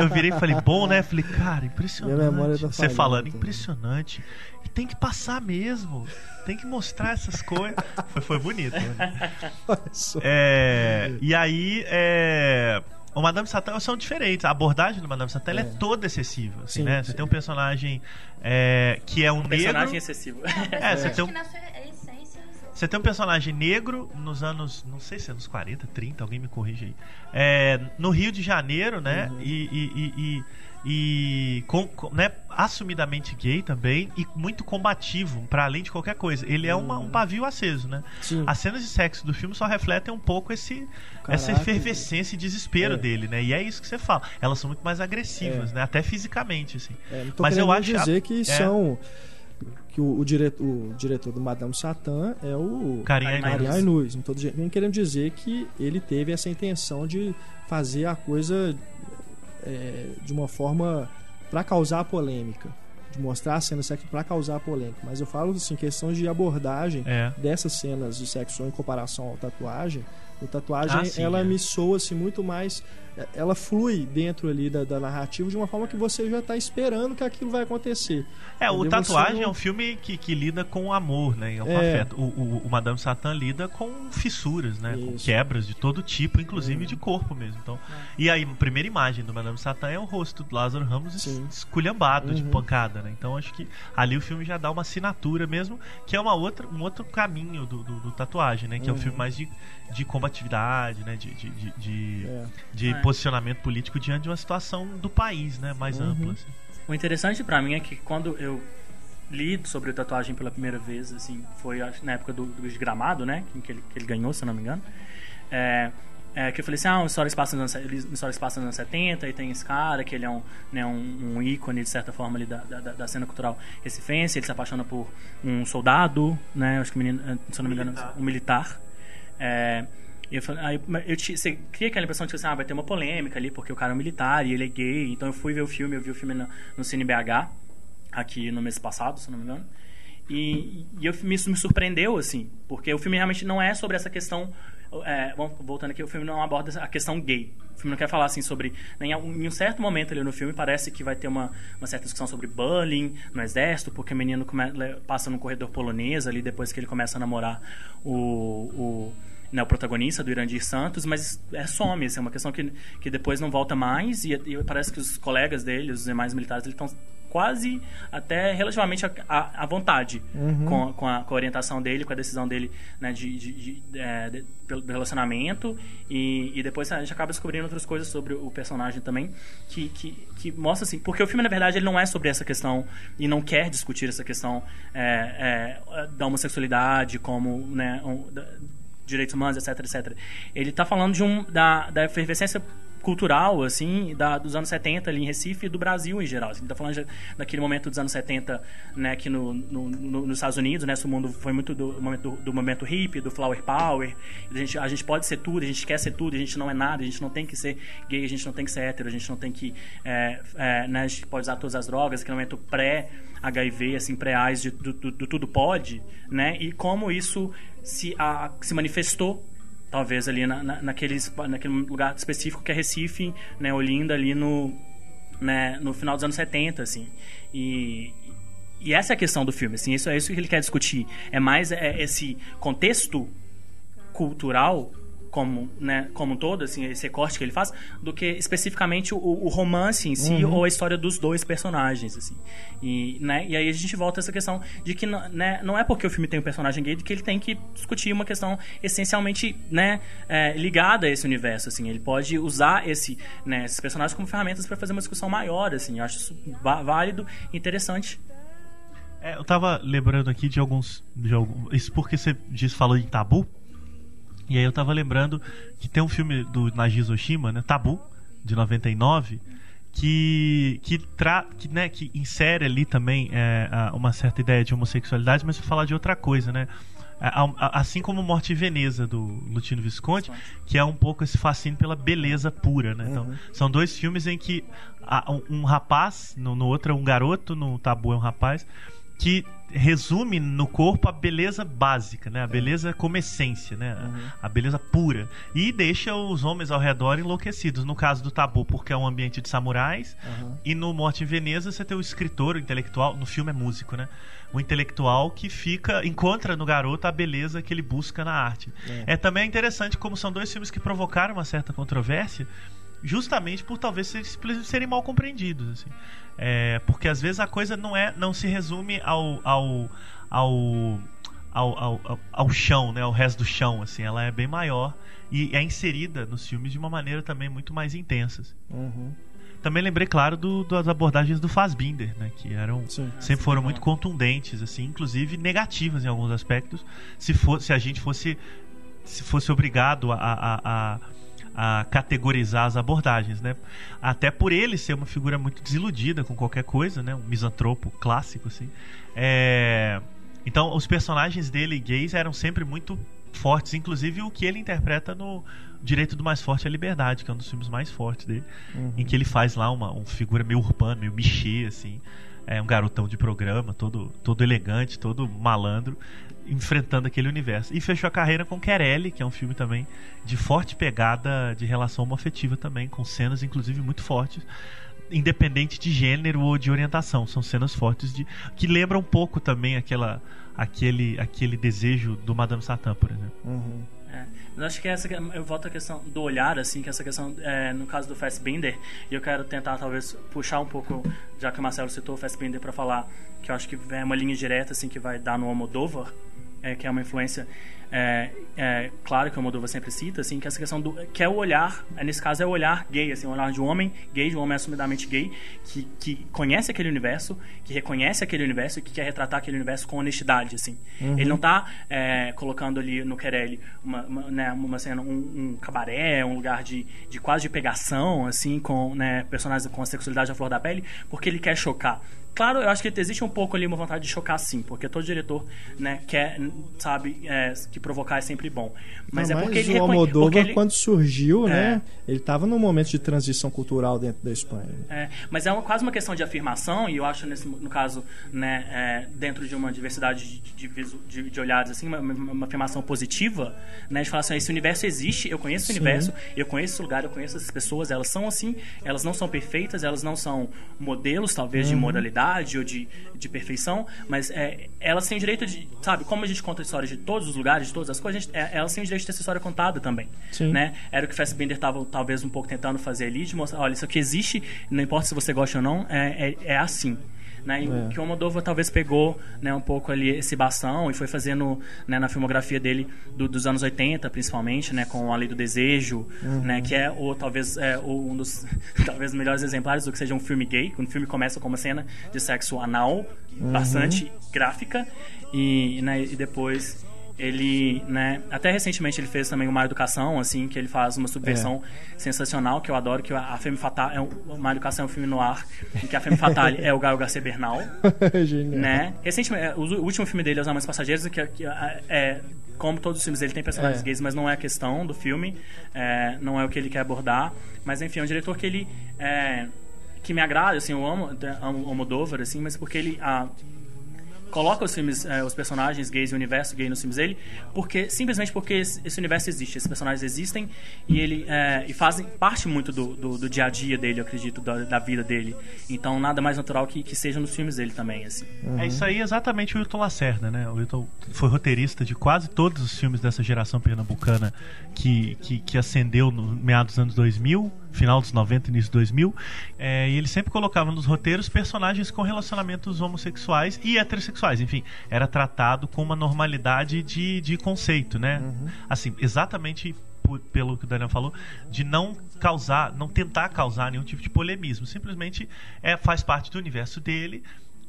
eu virei e falei, bom, né? Falei, cara, impressionante. Minha memória tá você falando, impressionante tem que passar mesmo. Tem que mostrar essas coisas. Foi, foi bonito. Né? É, e aí, é, o Madame Satã são diferentes. A abordagem do Madame Satã é. é toda excessiva. Assim, sim, né? Você tem um personagem é, que é um, um negro. Personagem excessivo. É, você tem um. Você tem um personagem negro nos anos, não sei se é anos 40, 30, alguém me corrige aí. É, no Rio de Janeiro, né? Uhum. E, e, e, e com, né, assumidamente gay também e muito combativo, para além de qualquer coisa. Ele é uma, um uhum. pavio aceso, né? Sim. As cenas de sexo do filme só refletem um pouco esse, essa efervescência e desespero é. dele, né? E é isso que você fala. Elas são muito mais agressivas, é. né? Até fisicamente, assim. É, Mas eu acho dizer que é. são que o, o, diretor, o diretor do Madame Satã é o Karim Ainuz. Não estou querendo dizer que ele teve essa intenção de fazer a coisa é, de uma forma para causar polêmica. De mostrar a cena de sexo para causar polêmica. Mas eu falo assim, questões de abordagem é. dessas cenas de sexo em comparação ao tatuagem. O tatuagem, ah, sim, ela é. me soa-se muito mais ela flui dentro ali da, da, narrativa de uma forma que você já está esperando que aquilo vai acontecer. É, o Tatuagem não... é um filme que, que lida com o amor, né? Com é. afeto. O, o, o, Madame Satã lida com fissuras, né? Isso. Com quebras de todo tipo, inclusive é. de corpo mesmo. Então, é. E aí, a primeira imagem do Madame Satã é o rosto do Lázaro Ramos Sim. esculhambado uhum. de pancada, né? Então acho que ali o filme já dá uma assinatura mesmo, que é uma outra, um outro caminho do, do, do Tatuagem, né? Que uhum. é um filme mais de, de combatividade, né? De, de, de, de, é. de é posicionamento político diante de uma situação do país, né, mais uhum. ampla. Assim. O interessante para mim é que quando eu li sobre tatuagem pela primeira vez, assim, foi na época do, do Gramado, né, que ele, que ele ganhou, se não me engano. É, é, que eu falei assim, ah, uma história passa nos anos, passa nos anos 70 e tem esse cara que ele é um, né, um, um ícone, de certa forma, ali da, da, da, cena cultural recifense, ele se apaixona por um soldado, né, acho que menino, se não me engano, um militar. É, eu, aí, eu te, você cria aquela impressão de que assim, ah, vai ter uma polêmica ali, porque o cara é um militar e ele é gay. Então eu fui ver o filme, eu vi o filme no, no Cine BH, aqui no mês passado, se não me engano. E, e eu, isso me surpreendeu, assim, porque o filme realmente não é sobre essa questão. É, voltando aqui, o filme não aborda a questão gay. O filme não quer falar assim sobre. Em um certo momento ali no filme parece que vai ter uma, uma certa discussão sobre bullying no exército, porque o menino come, passa no corredor polonês ali depois que ele começa a namorar o, o né, o protagonista do Irandir Santos, mas é some, assim, é uma questão que, que depois não volta mais e, e parece que os colegas dele, os demais militares, eles estão quase até relativamente à vontade uhum. com, com, a, com, a, orientação dele, com a decisão dele né, de, de, de, é, de, do relacionamento e, e, depois a gente acaba descobrindo outras coisas sobre o personagem também que, que, que, mostra assim porque o filme na verdade ele não é sobre essa questão e não quer discutir essa questão é, é, da homossexualidade como né, um, direitos humanos, etc, etc. Ele está falando de um da, da efervescência cultural, assim, da, dos anos 70 ali em Recife e do Brasil em geral. Assim, ele tá falando de, daquele momento dos anos 70, né, aqui no, no, no, nos Estados Unidos, né, o mundo foi muito do momento, do, do momento hippie, do flower power, a gente, a gente pode ser tudo, a gente quer ser tudo, a gente não é nada, a gente não tem que ser gay, a gente não tem que ser hétero, a gente não tem que, é, é, né, a gente pode usar todas as drogas, aquele momento pré HIV, assim, pré-AIDS, do, do, do, tudo pode, né, e como isso se, a, se manifestou talvez ali na, na, naquele, naquele lugar específico que é Recife, né, Olinda, ali no, né, no final dos anos 70, assim. E, e essa é a questão do filme, assim, isso é isso que ele quer discutir. É mais é, esse contexto cultural como, né, como um todo, assim, esse corte que ele faz, do que especificamente o, o romance em si uhum. ou a história dos dois personagens, assim. E, né, e aí a gente volta a essa questão de que né, não é porque o filme tem um personagem gay que ele tem que discutir uma questão essencialmente né, é, ligada a esse universo, assim. Ele pode usar esse, né, esses personagens como ferramentas para fazer uma discussão maior, assim. Eu acho isso válido e interessante. É, eu tava lembrando aqui de alguns, de alguns. Isso porque você disse, falou em tabu. E aí eu tava lembrando que tem um filme do Nagiz Oshima, né, Tabu, de 99, que que, tra, que, né, que insere ali também é, uma certa ideia de homossexualidade, mas para falar de outra coisa, né? Assim como Morte em Veneza, do Lutino Visconti, que é um pouco esse fascínio pela beleza pura, né? Então, uhum. são dois filmes em que um, um rapaz, no, no outro é um garoto, no Tabu é um rapaz, que resume no corpo a beleza básica, né? A beleza como essência, né? Uhum. A beleza pura. E deixa os homens ao redor enlouquecidos. No caso do Tabu, porque é um ambiente de samurais. Uhum. E no Morte em Veneza, você tem o escritor, o intelectual. No filme é músico, né? O intelectual que fica, encontra no garoto a beleza que ele busca na arte. É, é também interessante como são dois filmes que provocaram uma certa controvérsia justamente por talvez serem mal compreendidos. Assim. É, porque às vezes a coisa não é não se resume ao, ao, ao ao, ao, ao chão, né? Ao resto do chão, assim. Ela é bem maior e é inserida nos filmes de uma maneira também muito mais intensa. Assim. Uhum. Também lembrei, claro, do, das abordagens do Fassbinder, né? Que eram Sim. sempre foram muito contundentes, assim, inclusive negativas em alguns aspectos. Se fosse, se a gente fosse se fosse obrigado a, a, a a categorizar as abordagens, né? Até por ele ser uma figura muito desiludida com qualquer coisa, né? Um misantropo clássico, assim. É... Então, os personagens dele gays eram sempre muito fortes, inclusive o que ele interpreta no Direito do Mais Forte é a Liberdade, que é um dos filmes mais fortes dele, Uhum. em que ele faz lá uma, uma figura meio urbana, meio bichê, assim. É um garotão de programa, todo, todo elegante, todo malandro, enfrentando aquele universo. E fechou a carreira com Querelle, que é um filme também de forte pegada de relação homoafetiva também, com cenas inclusive muito fortes, independente de gênero ou de orientação. São cenas fortes de que lembram um pouco também aquela aquele aquele desejo do Madame Satã, por exemplo. Uhum. É, mas acho que essa eu volto à questão do olhar, assim, que essa questão, é, no caso do Fassbinder, e eu quero tentar talvez puxar um pouco, já que o Marcelo citou o Fassbinder para falar, que eu acho que é uma linha direta, assim, que vai dar no Almodóvar, é, que é uma influência, é, é, claro que o Almodóvar sempre cita, assim, que essa questão do, que é o olhar, nesse caso é o olhar gay, assim, o olhar de um homem gay, de um homem assumidamente gay, que, que conhece aquele universo, que reconhece aquele universo e que quer retratar aquele universo com honestidade, assim. Ele não tá é, colocando ali no Querelle uma, uma, né, uma cena, um, um cabaré, um lugar de, de quase de pegação, assim, com né, personagens com a sexualidade à flor da pele, porque ele quer chocar. Claro, eu acho que existe um pouco ali uma vontade de chocar sim, porque todo diretor, né, quer, sabe, é, que provocar é sempre bom. Mas Não, é porque mas ele o Almodóvar, ele- quando surgiu, É. né? Ele estava num momento de transição cultural dentro da Espanha. É, mas é uma- quase uma questão de afirmação, e eu acho, nesse, no caso, né, é, dentro de uma diversidade de, de, de- olhares, assim, uma, uma- afirmação positiva, né, de falar assim, esse universo existe, eu conheço esse Sim. universo, eu conheço esse lugar, eu conheço essas pessoas, elas são assim, elas não são perfeitas, elas não são modelos, talvez, de ou de, de perfeição, mas é, elas têm o direito de, sabe, como a gente conta histórias de todos os lugares, de todas as coisas, gente- é, elas têm o direito de ter essa história contada também, Sim. né? Era o que Fassbinder estava talvez um pouco tentando fazer ali, de mostrar, olha, isso aqui existe, não importa se você gosta ou não, é, é, é assim. Né? E É. que o Almodóvar talvez pegou né, um pouco ali esse bastão e foi fazendo né, na filmografia dele do- dos anos 80, principalmente, né, com A Lei do Desejo, né, que é o, talvez é, o- um dos talvez melhores exemplares do que seja um filme gay, quando o filme começa com uma cena de sexo anal, bastante gráfica, e, né, e depois ele, né, até recentemente ele fez também uma educação, assim, que ele faz uma subversão sensacional, que eu adoro, que a a Femme Fatale, é um, uma educação é um filme no ar, em que a Femme Fatale é o Gael Garcia Bernal, Genial. né? Recentemente, é, o, último filme dele, Os Amantes Passageiros, que, é- que é, é- como todos os filmes dele tem personagens É. gays, mas não é a questão do filme, é, não é o que ele quer abordar, mas enfim, é um diretor que ele é, que me agrada, assim, eu amo, amo o Almodóvar, assim, mas porque ele ah, coloca os filmes, eh, os personagens gays e o universo gay nos filmes dele, porque simplesmente porque esse, universo existe, esses personagens existem e ele eh, e fazem parte muito do, do, do dia a dia dele, eu acredito, da, da vida dele. Então nada mais natural que, que seja nos filmes dele também, assim. É isso aí exatamente o Wilton Lacerda, né? O Wilton foi roteirista de quase todos os filmes dessa geração pernambucana que, que, que ascendeu no meados dos anos 2000, final dos 90, início dos 2000. É, e ele sempre colocava nos roteiros personagens com relacionamentos homossexuais e heterossexuais. Enfim, era tratado com uma normalidade de, de conceito, né? Assim, exatamente pelo que o Daniel falou, de não causar, não tentar causar nenhum tipo de polemismo. Simplesmente é, faz parte do universo dele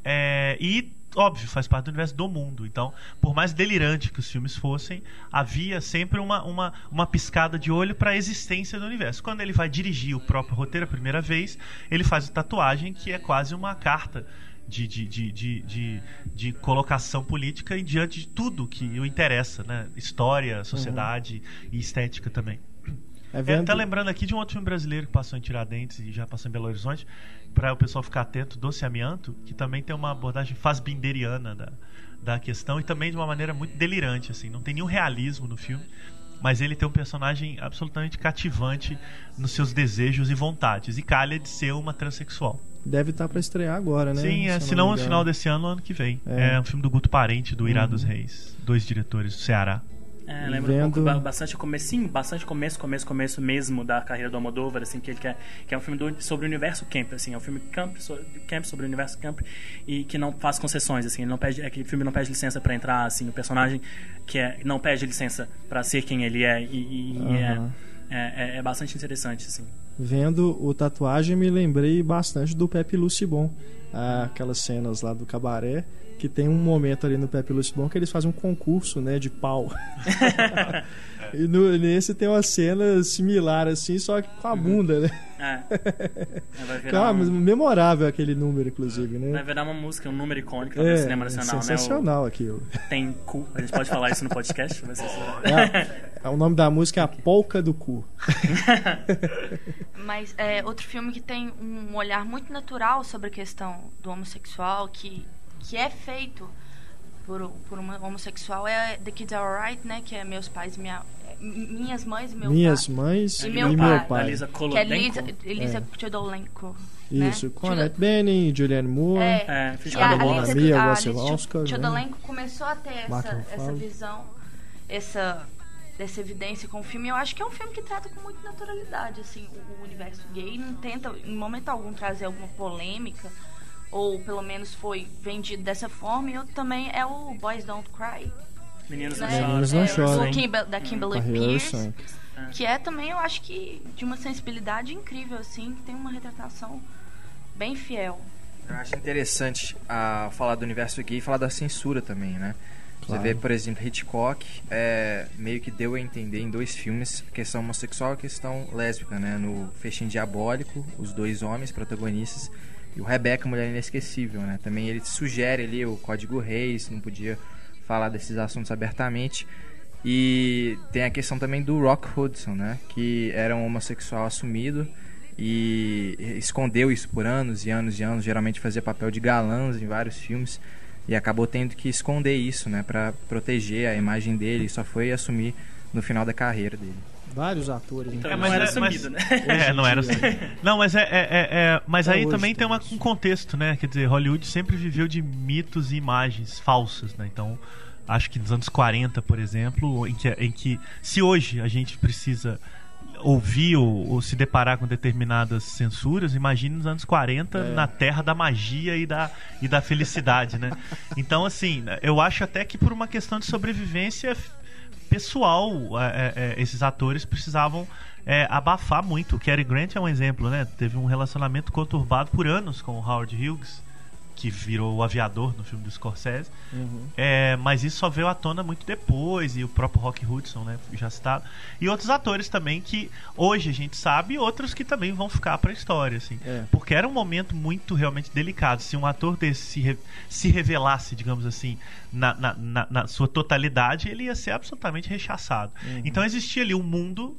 é, e, óbvio, faz parte do universo do mundo. Então, por mais delirante que os filmes fossem, havia sempre uma, uma, uma piscada de olho para a existência do universo. Quando ele vai dirigir o próprio roteiro a primeira vez, ele faz a tatuagem que é quase uma carta. De, de, de, de, de, colocação política em diante de tudo que o interessa, né? História, sociedade e estética também. É É, vendo... tá lembrando aqui de um outro filme brasileiro que passou em Tiradentes e já passou em Belo Horizonte, para o pessoal ficar atento, Doce Amianto, que também tem uma abordagem fasbinderiana da, da questão e também de uma maneira muito delirante, assim, não tem nenhum realismo no filme, mas ele tem um personagem absolutamente cativante nos seus desejos e vontades, e calha de ser uma transexual. Deve estar para estrear agora, né? Sim, é, se não no final desse ano, ano que vem. É. É, um filme do Guto Parente, do Irá Uhum. dos Reis, dois diretores do Ceará. É, lembra vendo... um pouco, bastante comecinho, bastante começo, começo, começo mesmo da carreira do Almodóvar, assim, que ele quer, que é um filme do, sobre o universo camp, assim, é um filme camp, so, camp sobre o universo camp e que não faz concessões, assim, ele não pede, é que o filme não pede licença para entrar, assim, o personagem que é, não pede licença para ser quem ele é e, e uhum. é, é, é, bastante interessante, assim. Vendo o tatuagem me lembrei bastante do Pepe Lucibon, aquelas cenas lá do cabaré que tem um momento ali no Pepe Lucibon que eles fazem um concurso, né, de pau. e no, nesse tem uma cena similar assim, só que com a uhum. bunda, né? É. Vai virar um... memorável aquele número, inclusive, né? Vai virar uma música, um número icônico é, do cinema nacional, sensacional né? Aquilo. Tem cu. A gente pode falar isso no podcast? Vai ser... é, é, o nome da música é A Polca do Cu. Mas é, outro filme que tem um olhar muito natural sobre a questão do homossexual, que que é feito por, por uma homossexual é The Kids Are Alright, né? Que é Meus Pais e Minha... Minhas Mães e Meu Minhas pai. Mães e, e meu, pai. meu pai. Elisa Que é Elisa, Elisa é. Chodolenko. Né? Isso, com Annette Bening, Julianne Moore, é, é, a, a Mia Wasilowska. Chodolenko começou a ter essa, essa visão, essa dessa evidência com o filme. Eu acho que é um filme que trata com muita naturalidade assim o, o universo gay, não tenta em momento algum trazer alguma polêmica ou pelo menos foi vendido dessa forma, e outro também é o Boys Don't Cry. Meninos né? Não Choram. Não Choram. É, Kimber, da Kimberly Pierce. Que é também, eu acho que, de uma sensibilidade incrível, assim, que tem uma retratação bem fiel. Eu acho interessante a falar do universo gay e falar da censura também, né? Claro. Você vê, por exemplo, Hitchcock é, meio que deu a entender em dois filmes a questão homossexual e a questão lésbica, né? No Festim Diabólico, os dois homens protagonistas e o Rebecca, Mulher Inesquecível, né? Também ele sugere ali o Código Reis, não podia falar desses assuntos abertamente. E tem a questão também do Rock Hudson, né? Que era um homossexual assumido e escondeu isso por anos e anos e anos. Geralmente fazia papel de galãs em vários filmes e acabou tendo que esconder isso, né? Para proteger a imagem dele. E só foi assumir no final da carreira dele vários atores. Então, não era sumido, né? É, não era sumido. Não, mas é, é, é, é mas aí também tem uma, um contexto, né? Quer dizer, Hollywood sempre viveu de mitos e imagens falsas, né? Então, acho que nos anos 40, por exemplo, em que, em que se hoje a gente precisa ouvir ou, ou, se deparar com determinadas censuras, imagine nos anos 40 é. na terra da magia e da, e da felicidade, né? Então, assim, eu acho até que por uma questão de sobrevivência pessoal, é, é, é, esses atores precisavam é, abafar muito. O Cary Grant é um exemplo, né? Teve um relacionamento conturbado por anos com o Howard Hughes que virou o aviador no filme do Scorsese. Uhum. É, mas isso só veio à tona muito depois, e o próprio Rock Hudson, né, já citado. E outros atores também que hoje a gente sabe, e outros que também vão ficar para a história, assim. É. Porque era um momento muito realmente delicado. Se um ator desse se, re, se revelasse, digamos assim, na, na, na, na, sua totalidade, ele ia ser absolutamente rechaçado. Uhum. Então existia ali um mundo.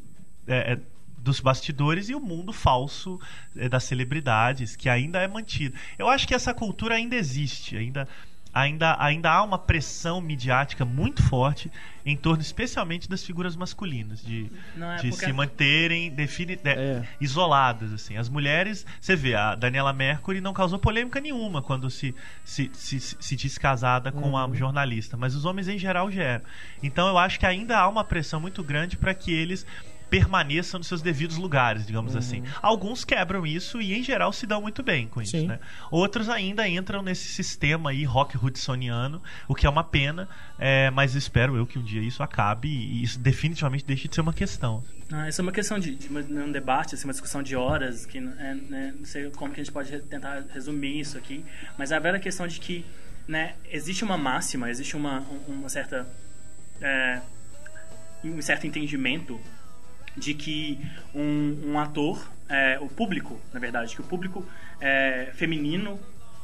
É, é dos bastidores e o mundo falso é, das celebridades, que ainda é mantido. Eu acho que essa cultura ainda existe, ainda ainda, ainda há uma pressão midiática muito forte em torno especialmente das figuras masculinas de, é de porque... se manterem defini de, é. isoladas assim as mulheres você vê a Daniela Mercury não causou polêmica nenhuma quando se se, se, se disse casada com uhum. uma jornalista mas os homens em geral geram então eu acho que ainda há uma pressão muito grande para que eles permaneçam nos seus devidos lugares, digamos uhum. assim. Alguns quebram isso e, em geral, se dão muito bem com isso, né? Outros ainda entram nesse sistema aí rock hudsoniano, o que é uma pena, é, mas espero eu que um dia isso acabe e isso definitivamente deixe de ser uma questão. Ah, isso é uma questão de, de, um debate, assim, uma discussão de horas, que é, né, não sei como que a gente pode tentar resumir isso aqui, mas é a velha questão de que né, existe uma máxima, existe uma, uma certa... É, um certo entendimento de que um, um ator, é, o público, na verdade, que o público é, feminino,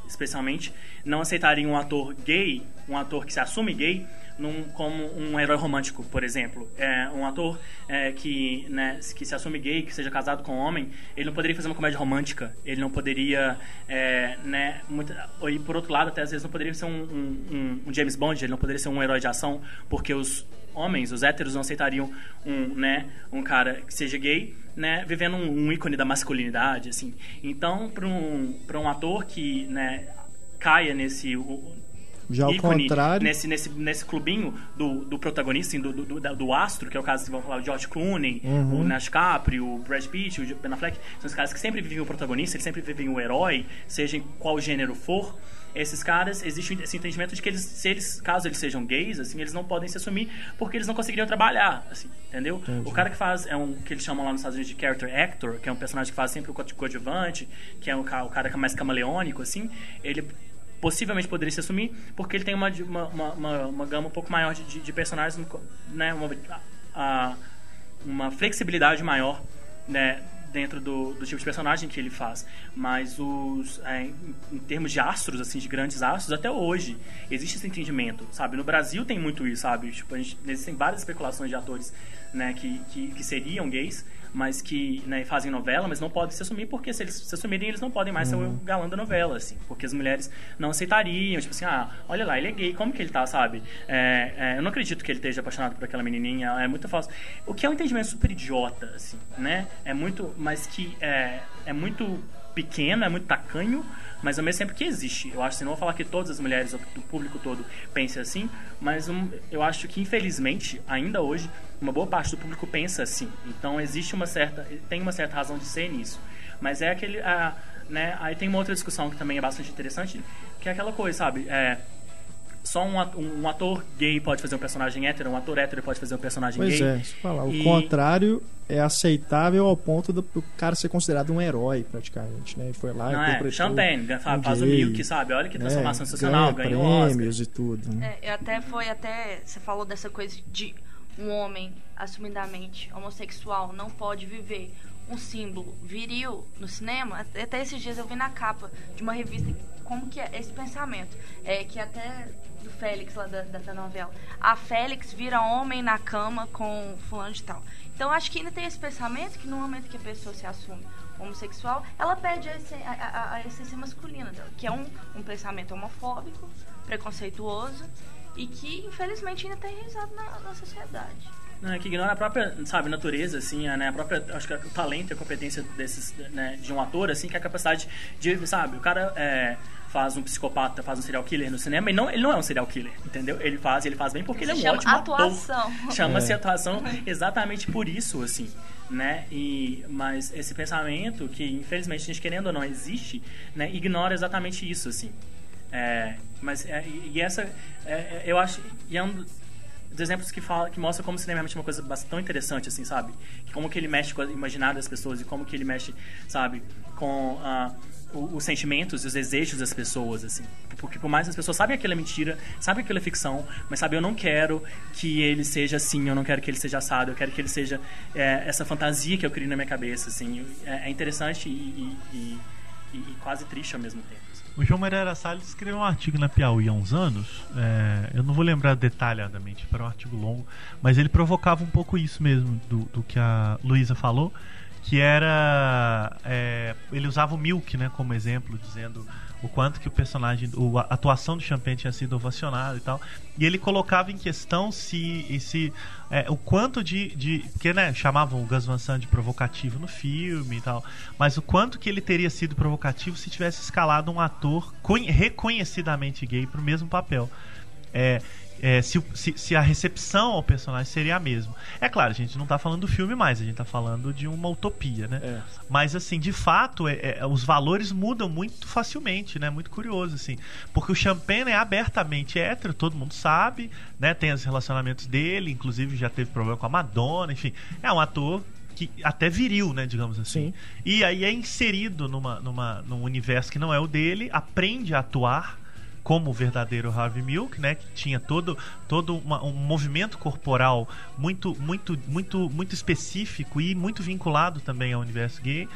especialmente, não aceitaria um ator gay, um ator que se assume gay, num, como um herói romântico, por exemplo. É, um ator é, que, né, que se assume gay, que seja casado com um homem, ele não poderia fazer uma comédia romântica, ele não poderia, é, né, muito, e por outro lado, até às vezes não poderia ser um, um, um, James Bond, ele não poderia ser um herói de ação, porque os homens, os héteros, não aceitariam um, né, um cara que seja gay, né, vivendo um, um ícone da masculinidade, assim. Então, para um, um ator que, né, caia nesse Já ao contrário. Nesse, nesse, nesse clubinho do, do protagonista, do, do, do, do astro, que é o caso, vamos falar, o George Clooney, Uhum. o Nash Capri, o Brad Pitt, o Ben Affleck, são os caras que sempre vivem o protagonista, eles sempre vivem o herói, seja em qual gênero for. Esses caras, existe esse entendimento de que eles, se eles, caso eles sejam gays, assim, eles não podem se assumir porque eles não conseguiriam trabalhar, assim, entendeu? O cara que faz, é um, que eles chamam lá nos Estados Unidos de character actor, que é um personagem que faz sempre o co- coadjuvante, que é o cara que é mais camaleônico, assim, ele possivelmente poderia se assumir porque ele tem uma, uma, uma, uma, uma gama um pouco maior de, de, de personagens, né, uma, a- uma flexibilidade maior, né, dentro do, do tipo de personagem que ele faz. Mas os é, em, em termos de astros, assim, de grandes astros, até hoje existe esse entendimento, sabe? No Brasil tem muito isso, sabe? Tipo, a gente, existem várias especulações de atores, né, que, que, que seriam gays, mas que né, fazem novela, mas não podem se assumir porque se eles se assumirem eles não podem mais ser o galã da novela, assim, porque as mulheres não aceitariam, tipo assim, ah, olha lá, ele é gay, como que ele tá, sabe? É, é, eu não acredito que ele esteja apaixonado por aquela menininha, é muito falso. O que é um entendimento super idiota, assim, né? É muito, mas que é, é muito pequeno, é muito tacanho, mas ao mesmo tempo que existe. Eu acho assim, não vou falar que todas as mulheres do público todo pensem assim, mas um, eu acho que infelizmente, ainda hoje, uma boa parte do público pensa assim. Então existe uma certa, tem uma certa razão de ser nisso. Mas é aquele, ah, né? Aí tem uma outra discussão que também é bastante interessante, que é aquela coisa, sabe? É, só um ator, um ator gay pode fazer um personagem hétero, um ator hétero pode fazer um personagem Pois gay. é, isso falar. O E- contrário é aceitável ao ponto do, do cara ser considerado um herói, praticamente, né? Ele foi lá Não e é? Champagne, faz, um faz o gay, Milk, sabe? Olha que transformação sensacional, Ganha ganhou Oscar. prêmios e tudo. Né? É, até foi até. Você falou dessa coisa de um homem assumidamente homossexual não pode viver um símbolo viril no cinema. Até até esses dias eu vi na capa de uma revista como que é esse pensamento. É que até do Félix lá da, da, novela. A Félix vira homem na cama com fulano de tal. Então acho que ainda tem esse pensamento que no momento que a pessoa se assume homossexual, ela perde a, essen- a- a- a essência masculina dela, que é um, um pensamento homofóbico, preconceituoso e que infelizmente ainda está enraizado na, na sociedade. É que ignora a própria, sabe, natureza, assim, a, né, a própria, acho que o talento e a competência desses, né, de um ator, assim, que é a capacidade de, sabe, o cara é, faz um psicopata, faz um serial killer no cinema, e não, ele não é um serial killer, entendeu? Ele faz, ele faz bem porque ele é um Se chama ótimo atuação. ator. Chama-se É. atuação exatamente por isso, assim, né? E, mas esse pensamento, que infelizmente a gente querendo ou não existe, né, ignora exatamente isso, assim. É, mas é, e essa, é, é, eu acho, e é um dos exemplos que fala, que mostra como o cinema é realmente uma coisa bastante interessante, assim, sabe? Como que ele mexe com o imaginário das pessoas e como que ele mexe, sabe, com ah, os sentimentos e os desejos das pessoas, assim. Porque por mais que as pessoas sabem que aquilo é mentira, sabem que aquilo é ficção, mas sabe, eu não quero que ele seja assim, eu não quero que ele seja assado, eu quero que ele seja é, essa fantasia que eu crio na minha cabeça, assim. É, é interessante e, e- e- e- quase triste ao mesmo tempo. assim. O João Moreira Salles escreveu um artigo na Piauí há uns anos. é, eu não vou lembrar detalhadamente, para um artigo longo, mas ele provocava um pouco isso mesmo do, do que a Luísa falou, que era é, ele usava o Milk, né, como exemplo, dizendo o quanto que o personagem, a atuação do Champagne tinha sido ovacionada e tal. E ele colocava em questão se, e se é, o quanto de, de porque né, chamavam o Gus Van Sant de provocativo no filme e tal, mas o quanto que ele teria sido provocativo se tivesse escalado um ator conhe- reconhecidamente gay para o mesmo papel. É, é, se, se- se a recepção ao personagem seria a mesma. É claro, a gente não tá falando do filme mais, a gente tá falando de uma utopia, né? É. Mas assim, de fato, é- é, os valores mudam muito facilmente, né? Muito curioso, assim. Porque o Champagne é abertamente hétero, todo mundo sabe, né? Tem os relacionamentos dele, inclusive já teve problema com a Madonna, enfim. É um ator que até viril, né, digamos assim. Sim. E aí é inserido numa, numa, num universo que não é o dele, aprende a atuar como o verdadeiro Harvey Milk, né, que tinha todo, todo uma- um movimento corporal muito, muito, muito, muito específico e muito vinculado também ao universo gay.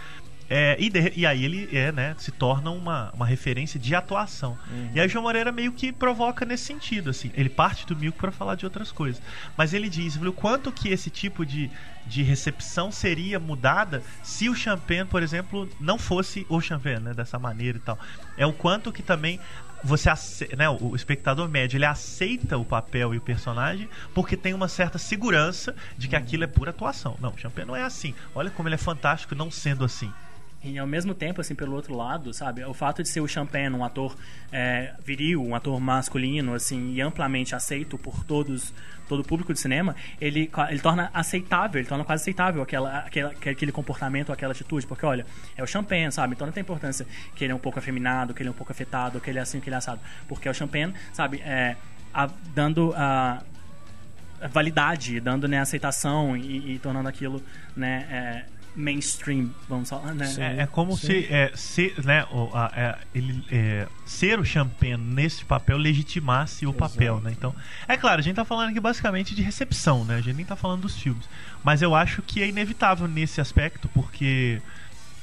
É, e, de- e aí ele é, né, se torna uma, uma referência de atuação. E aí o João Moreira meio que provoca nesse sentido, assim. Ele parte do Milk para falar de outras coisas. Mas ele diz, viu, quanto que esse tipo de, de recepção seria mudada se o Champagne, por exemplo, não fosse o Champagne, né, dessa maneira e tal. É o quanto que também você né, o espectador médio ele aceita o papel e o personagem porque tem uma certa segurança de que aquilo é pura atuação. Não, o Champagne não é assim. Olha como ele é fantástico não sendo assim. E ao mesmo tempo, assim, pelo outro lado, sabe? O fato de ser o Champagne um ator é, viril, um ator masculino, assim, e amplamente aceito por todos, todo o público de cinema, ele, ele torna aceitável, ele torna quase aceitável aquela, aquela, aquele comportamento, aquela atitude. Porque, olha, é o Champagne, sabe? Então não tem importância que ele é um pouco afeminado, que ele é um pouco afetado, que ele é assim, que ele é assado. Porque é o Champagne, sabe? É, a, dando a validade, dando né, aceitação e, e tornando aquilo, né... É, mainstream, vamos falar, né? É, é, como sim. se, é, se né, o, a, é, ele, é, ser o Champagne nesse papel legitimasse o Exato. papel, né? Então, é claro, a gente tá falando aqui basicamente de recepção, né? A gente nem tá falando dos filmes. Mas eu acho que é inevitável nesse aspecto, porque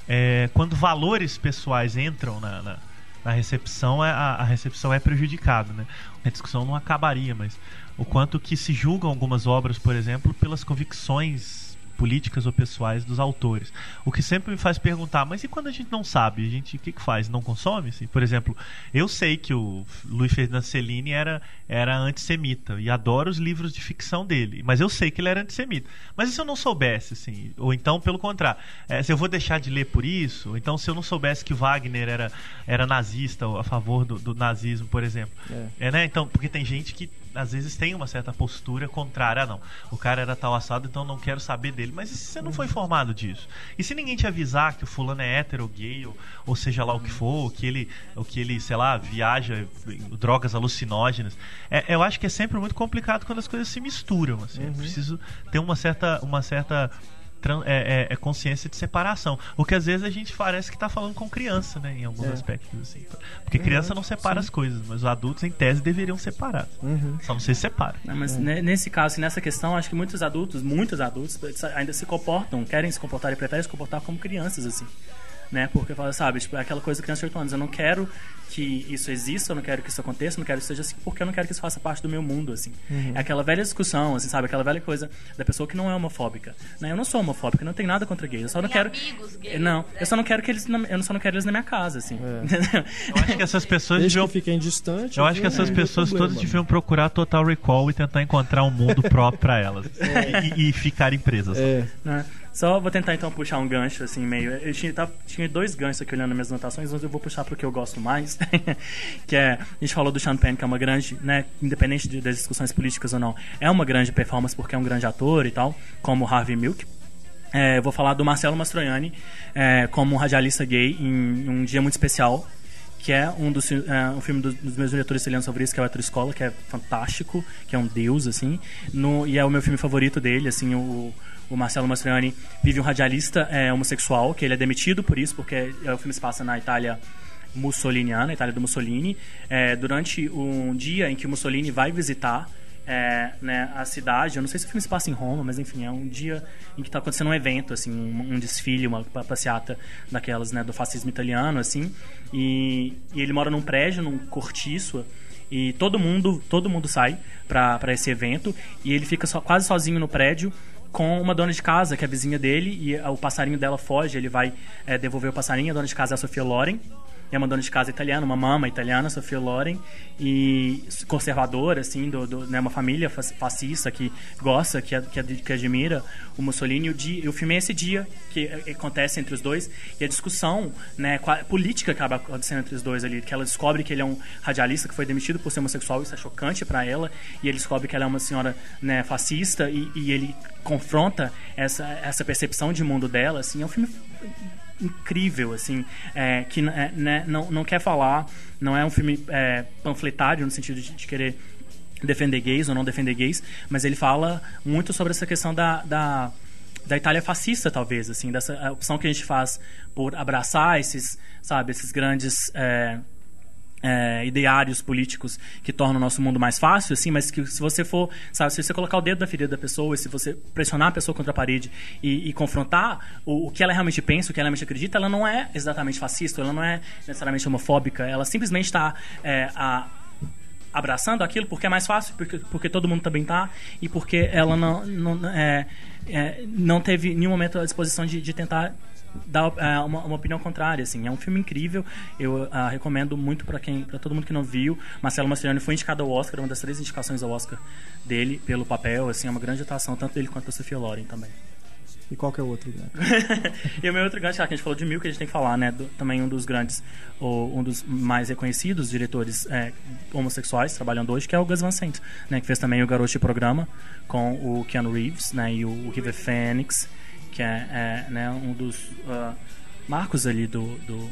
é, quando valores pessoais entram na, na, na recepção, é, a, a recepção é prejudicada, né? A discussão não acabaria, mas o quanto que se julgam algumas obras, por exemplo, pelas convicções políticas ou pessoais dos autores. O que sempre me faz perguntar, mas e quando a gente não sabe? A gente o que, que faz? Não consome? Assim? Por exemplo, eu sei que o Luiz Ferdinand Cellini era, era antissemita e adoro os livros de ficção dele, mas eu sei que ele era antissemita. Mas e se eu não soubesse, assim? Ou então, pelo contrário, é, se eu vou deixar de ler por isso? Ou então, se eu não soubesse que Wagner era, era nazista, ou a favor do, do nazismo, por exemplo. É. é. né? Então, porque tem gente que às vezes tem uma certa postura contrária. Ah, não, o cara era tal assado, então não quero saber dele. Mas e se você não foi informado disso? E se ninguém te avisar que o fulano é hétero, gay, ou, ou seja lá o que for, ou que ele, ou que ele sei lá, viaja drogas alucinógenas? É, eu acho que é sempre muito complicado quando as coisas se misturam. Assim. Uhum. É preciso ter uma certa, uma certa é, é, é, consciência de separação. O que às vezes a gente parece que está falando com criança, né? Em alguns é. aspectos, assim. Porque criança não separa sim. as coisas, mas os adultos, em tese, deveriam separar. Uhum. Só não se separa. Não, mas é. nesse caso, nessa questão, acho que muitos adultos, muitos adultos, ainda se comportam, querem se comportar e preferem se comportar como crianças, assim né? Porque fala, sabe, tipo, é aquela coisa criança de 8 anos, eu não quero que isso exista, eu não quero que isso aconteça, eu não quero que isso seja assim, porque eu não quero que isso faça parte do meu mundo, assim. Uhum. É aquela velha discussão, assim, sabe? Aquela velha coisa da pessoa que não é homofóbica. Né? Eu não sou homofóbica, não tenho nada contra gays, eu só não quero... Gays, não, né? eu só não quero que eles... Eu só não quero eles na minha casa, assim. É. eu acho que essas pessoas Desde deviam... que fiquem distantes... Eu acho que essas é, pessoas todas deviam procurar Total Recall e tentar encontrar um mundo próprio para elas. É. E, e ficarem presas. É. Né? Só vou tentar então puxar um gancho assim meio. Eu tinha, tá, tinha dois ganchos aqui olhando minhas anotações, mas eu vou puxar pro que eu gosto mais, que é a gente falou do Sean Penn, que é uma grande, né, independente de, das discussões políticas ou não, é uma grande performance porque é um grande ator e tal, como Harvey Milk. É, vou falar do Marcelo Mastroianni é, como um radialista gay em, em um dia muito especial que é um dos é, um filme dos, dos meus diretores italianos favoritos, que é o Atro Escola, que é fantástico, que é um deus, assim, no, e é o meu filme favorito dele, assim, o, o Marcelo Mastroianni vive um radialista é, homossexual, que ele é demitido por isso, porque é, o filme se passa na Itália mussoliniana, Itália do Mussolini, é, durante um dia em que Mussolini vai visitar é, né, a cidade. Eu não sei se o filme se passa em Roma, mas enfim, é um dia em que está acontecendo um evento, assim, um, um desfile, uma passeata daquelas, né, do fascismo italiano, assim. E, e, ele mora num prédio, num cortiço. E todo mundo, todo mundo sai para esse evento e ele fica quase sozinho no prédio com uma dona de casa, que é vizinha dele, e o passarinho dela foge, ele vai é, devolver o passarinho, a dona de casa é a Sofia Loren, é uma dona de casa italiana, uma mama italiana, Sofia Loren, e conservadora, assim, do, do né, uma família fascista que gosta, que, que, que admira o Mussolini. O, dia, o filme é esse dia que acontece entre os dois, e a discussão né, política que acaba acontecendo entre os dois ali, que ela descobre que ele é um radialista que foi demitido por ser homossexual, isso é chocante para ela, e ele descobre que ela é uma senhora né, fascista, e, e ele confronta essa, essa percepção de mundo dela, assim, é um filme incrível, assim, é, que é, né, não, não quer falar, não é um filme é, panfletário no sentido de, de, querer defender gays ou não defender gays, mas ele fala muito sobre essa questão da, da, da Itália fascista, talvez, assim, dessa opção que a gente faz por abraçar esses, sabe, esses grandes é, é, ideários políticos que tornam o nosso mundo mais fácil, assim, mas que se você for, sabe, se você colocar o dedo na ferida da pessoa, se você pressionar a pessoa contra a parede e, e confrontar o, o, que ela realmente pensa, o que ela realmente acredita, ela não é exatamente fascista, ela não é necessariamente homofóbica, ela simplesmente está é, abraçando aquilo porque é mais fácil, porque, porque todo mundo também está e porque ela não, não, é, é, não teve nenhum momento a disposição de, de tentar dar é, uma, uma, opinião contrária, assim. É um filme incrível. Eu uh, recomendo muito para quem, para todo mundo que não viu. Marcelo Mastroianni foi indicado ao Oscar, uma das três indicações ao Oscar dele pelo papel, assim, é uma grande atuação tanto dele quanto a Sofia Loren também. E qual que é o outro gancho? e o meu outro gancho, já que a gente falou de mil, que a gente tem que falar, né? Do, também um dos grandes, ou um dos mais reconhecidos diretores é, homossexuais trabalhando hoje, que é o Gus Van Sant, né? Que fez também o Garoto de Programa com o Keanu Reeves, né? E o River Phoenix, que é, é né, um dos uh, marcos ali do do,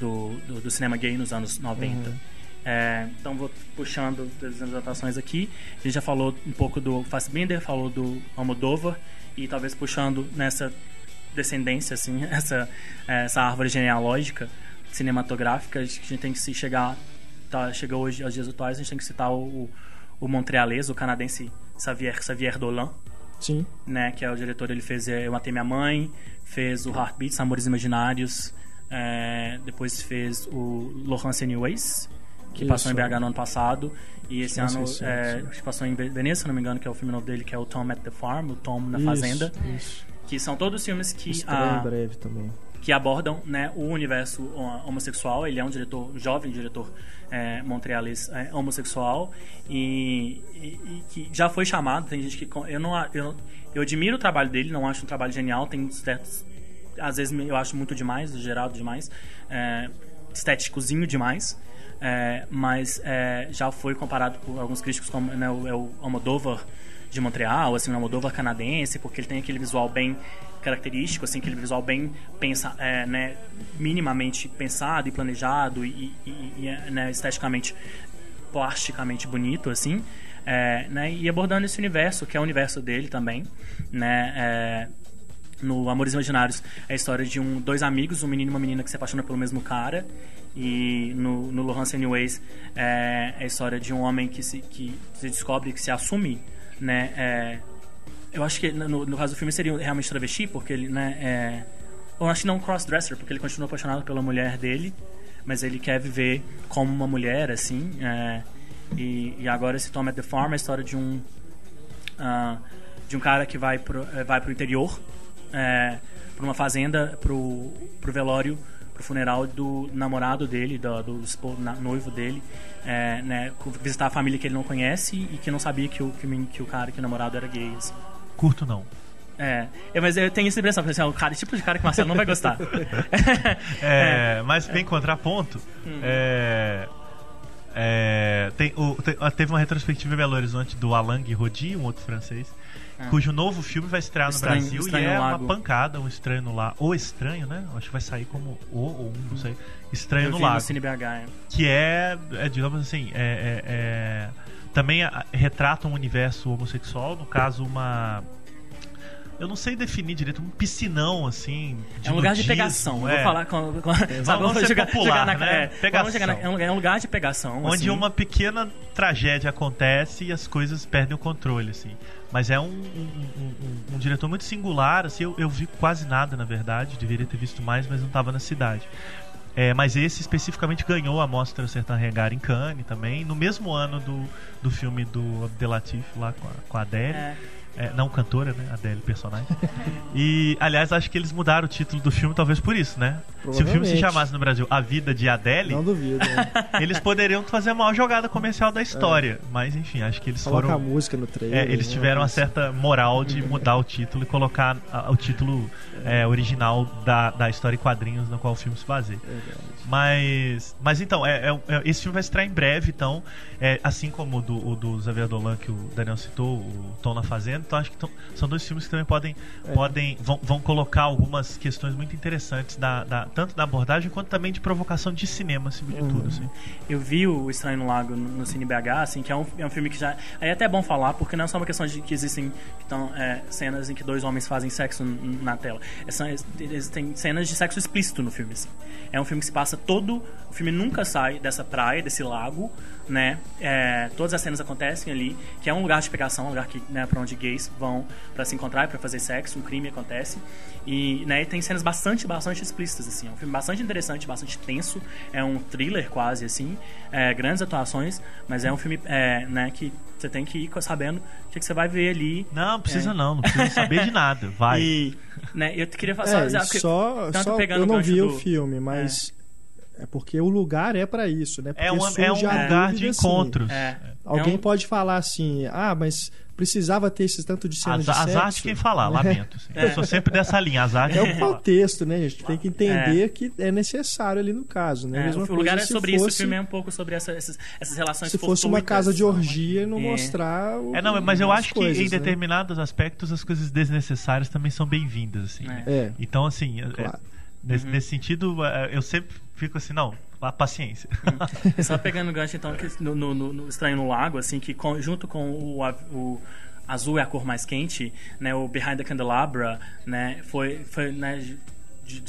do, do, do, cinema gay nos anos 90. Uhum. É, então vou puxando as anotações aqui. A gente já falou um pouco do Fassbinder, falou do Almodóvar e talvez puxando nessa descendência, assim, essa, essa árvore genealógica cinematográfica, a gente tem que se chegar, tá, chega hoje aos dias atuais, a gente tem que citar o, o montrealês, o canadense Xavier, Xavier Dolan, Sim. Né, que é o diretor, ele fez Eu Matei Minha Mãe, fez o Heartbeats, Amores Imaginários, é, depois fez o Laurence Anyways, que Isso. passou em BH no ano passado. E esse ano é, que passou em Veneza, se não me engano, que é o filme novo dele, que é o Tom at the Farm, o Tom na Fazenda. Isso. Que são todos filmes que. A, breve também. Que abordam né, o universo homossexual. Ele é um diretor, um jovem diretor é, montrealês é, homossexual. E, e, e, que já foi chamado. Tem gente que. Eu, não, eu, eu admiro o trabalho dele, não acho um trabalho genial. Tem certos. Às vezes eu acho muito demais, gerado demais. É, estéticozinho demais. É, mas é, já foi comparado por alguns críticos como né, o, é o Almodóvar de Montreal, assim, o Almodóvar canadense, porque ele tem aquele visual bem característico, assim, aquele visual bem pensa, é, né, minimamente pensado e planejado e, e, e é, né, esteticamente, plasticamente bonito, assim, é, né, e abordando esse universo, que é o universo dele também, né, é, no Amores Imaginários é a história de um, dois amigos, um menino e uma menina que se apaixonam pelo mesmo cara e no, no Laurence Anyways é, é a história de um homem que se, que se descobre, que se assume, né? É, eu acho que no, no caso do filme seria realmente travesti, porque ele, né? É, eu acho que não crossdresser, porque ele continua apaixonado pela mulher dele, mas ele quer viver como uma mulher, assim. É, e, e, agora esse Tom at the Farm é a história de um uh, de um cara que vai pro, é, vai pro interior, é, para uma fazenda, pro, pro velório pro funeral do namorado dele, do, do noivo dele, é, né, visitar a família que ele não conhece e que não sabia que o, que, que o cara, que o namorado era gay. Assim. Curto não. É, mas eu tenho essa impressão, assim, é o cara, tipo de cara que o Marcelo não vai gostar. é, mas em contraponto, hum. é, é, tem, o, tem, teve uma retrospectiva em Belo Horizonte do Alain Guiraudy, um outro francês, é. cujo novo filme vai estrear estranho, no Brasil e é uma pancada, um estranho no lago. Ou estranho, né? Acho que vai sair como o ou um, não sei. Estranho Eu no lago. No Cine BH, é. Que é, é, digamos assim, é, é, é também retrata um universo homossexual, no caso, uma eu não sei definir direito, um piscinão, assim. é um lugar de pegação. É. vou falar com. com sabe, vamos, vamos jogar, popular, jogar na, né? É, pegação. Na, é, um, é, um, lugar de pegação. Onde assim. uma pequena tragédia acontece e as coisas perdem o controle, assim. Mas é um, um, um, um diretor muito singular, assim. Eu, eu, vi quase nada, na verdade. Deveria ter visto mais, mas não estava na cidade. É, mas esse especificamente ganhou a mostra Sertan Regar em Cannes também, no mesmo ano do, do filme do Abdelatif lá com a, com a Adele. É. É, não cantora, né? Adele, personagem. e, aliás, acho que eles mudaram o título do filme, talvez por isso, né? Se o filme se chamasse no Brasil A Vida de Adele. Não duvido. Né? Eles poderiam fazer a maior jogada comercial da história. É. Mas, enfim, acho que eles Coloca foram. a música no trailer. É, eles né? tiveram uma certa moral de mudar o título e colocar a, o título é, original da, da história e quadrinhos na qual o filme se baseia. Mas, mas então, é, esse filme vai estrear em breve, então, assim como o do, o do Xavier Dolan que o Daniel citou, o Tom na Fazenda, então acho que tão, são dois filmes que também podem, é. podem vão, vão colocar algumas questões muito interessantes da, da, tanto da abordagem quanto também de provocação de cinema, acima de uhum. tudo. Assim. Eu vi o Estranho no Lago no, no Cine BH, assim, que é um, é um filme que já. Aí é até bom falar, porque não é só uma questão de que existem então, é, cenas em que dois homens fazem sexo na tela. É, são, existem cenas de sexo explícito no filme, assim. É um filme que se passa todo. O filme nunca sai dessa praia, desse lago, né? É, todas as cenas acontecem ali, que é um lugar de pegação, um lugar que, né, para onde gays vão para se encontrar, para fazer sexo, um crime acontece. E, né, tem cenas bastante, bastante explícitas, assim. É um filme bastante interessante, bastante tenso. É um thriller quase, assim. É, grandes atuações, mas é um filme, é, né, que você tem que ir sabendo o que, que, você vai ver ali. Não, precisa é. não, não precisa saber de nada. Vai. E, né, eu queria falar é, só, só, só eu não vi do, o filme, mas é. é. porque o lugar é para isso, né? é um, é um lugar de assim, encontros. É. Alguém é um... pode falar assim, ah, mas precisava ter esse tanto de cenas Azar, de sexo. azar de quem falar, lamento. assim. Eu sou sempre dessa linha, azar de É o contexto, né, gente? Tem que entender que é necessário ali no caso, né? É, Mesma o coisa lugar é sobre isso, o fosse- filme é um pouco sobre essa- essas, essas relações Se fosse uma casa de orgia e não É. mostrar o, É, não, mas eu acho coisas, que em né? determinados aspectos as coisas desnecessárias também são bem-vindas, assim. né? É, Então, assim, é- claro. Nesse, Uhum. nesse sentido, é, eu sempre fico assim, não, a paciência. Só pegando o gancho, então, que no, no- no- Estranho no Lago, assim, que com- junto com o, o azul é a cor mais quente, né, o Behind the Candelabra, né, foi, foi né,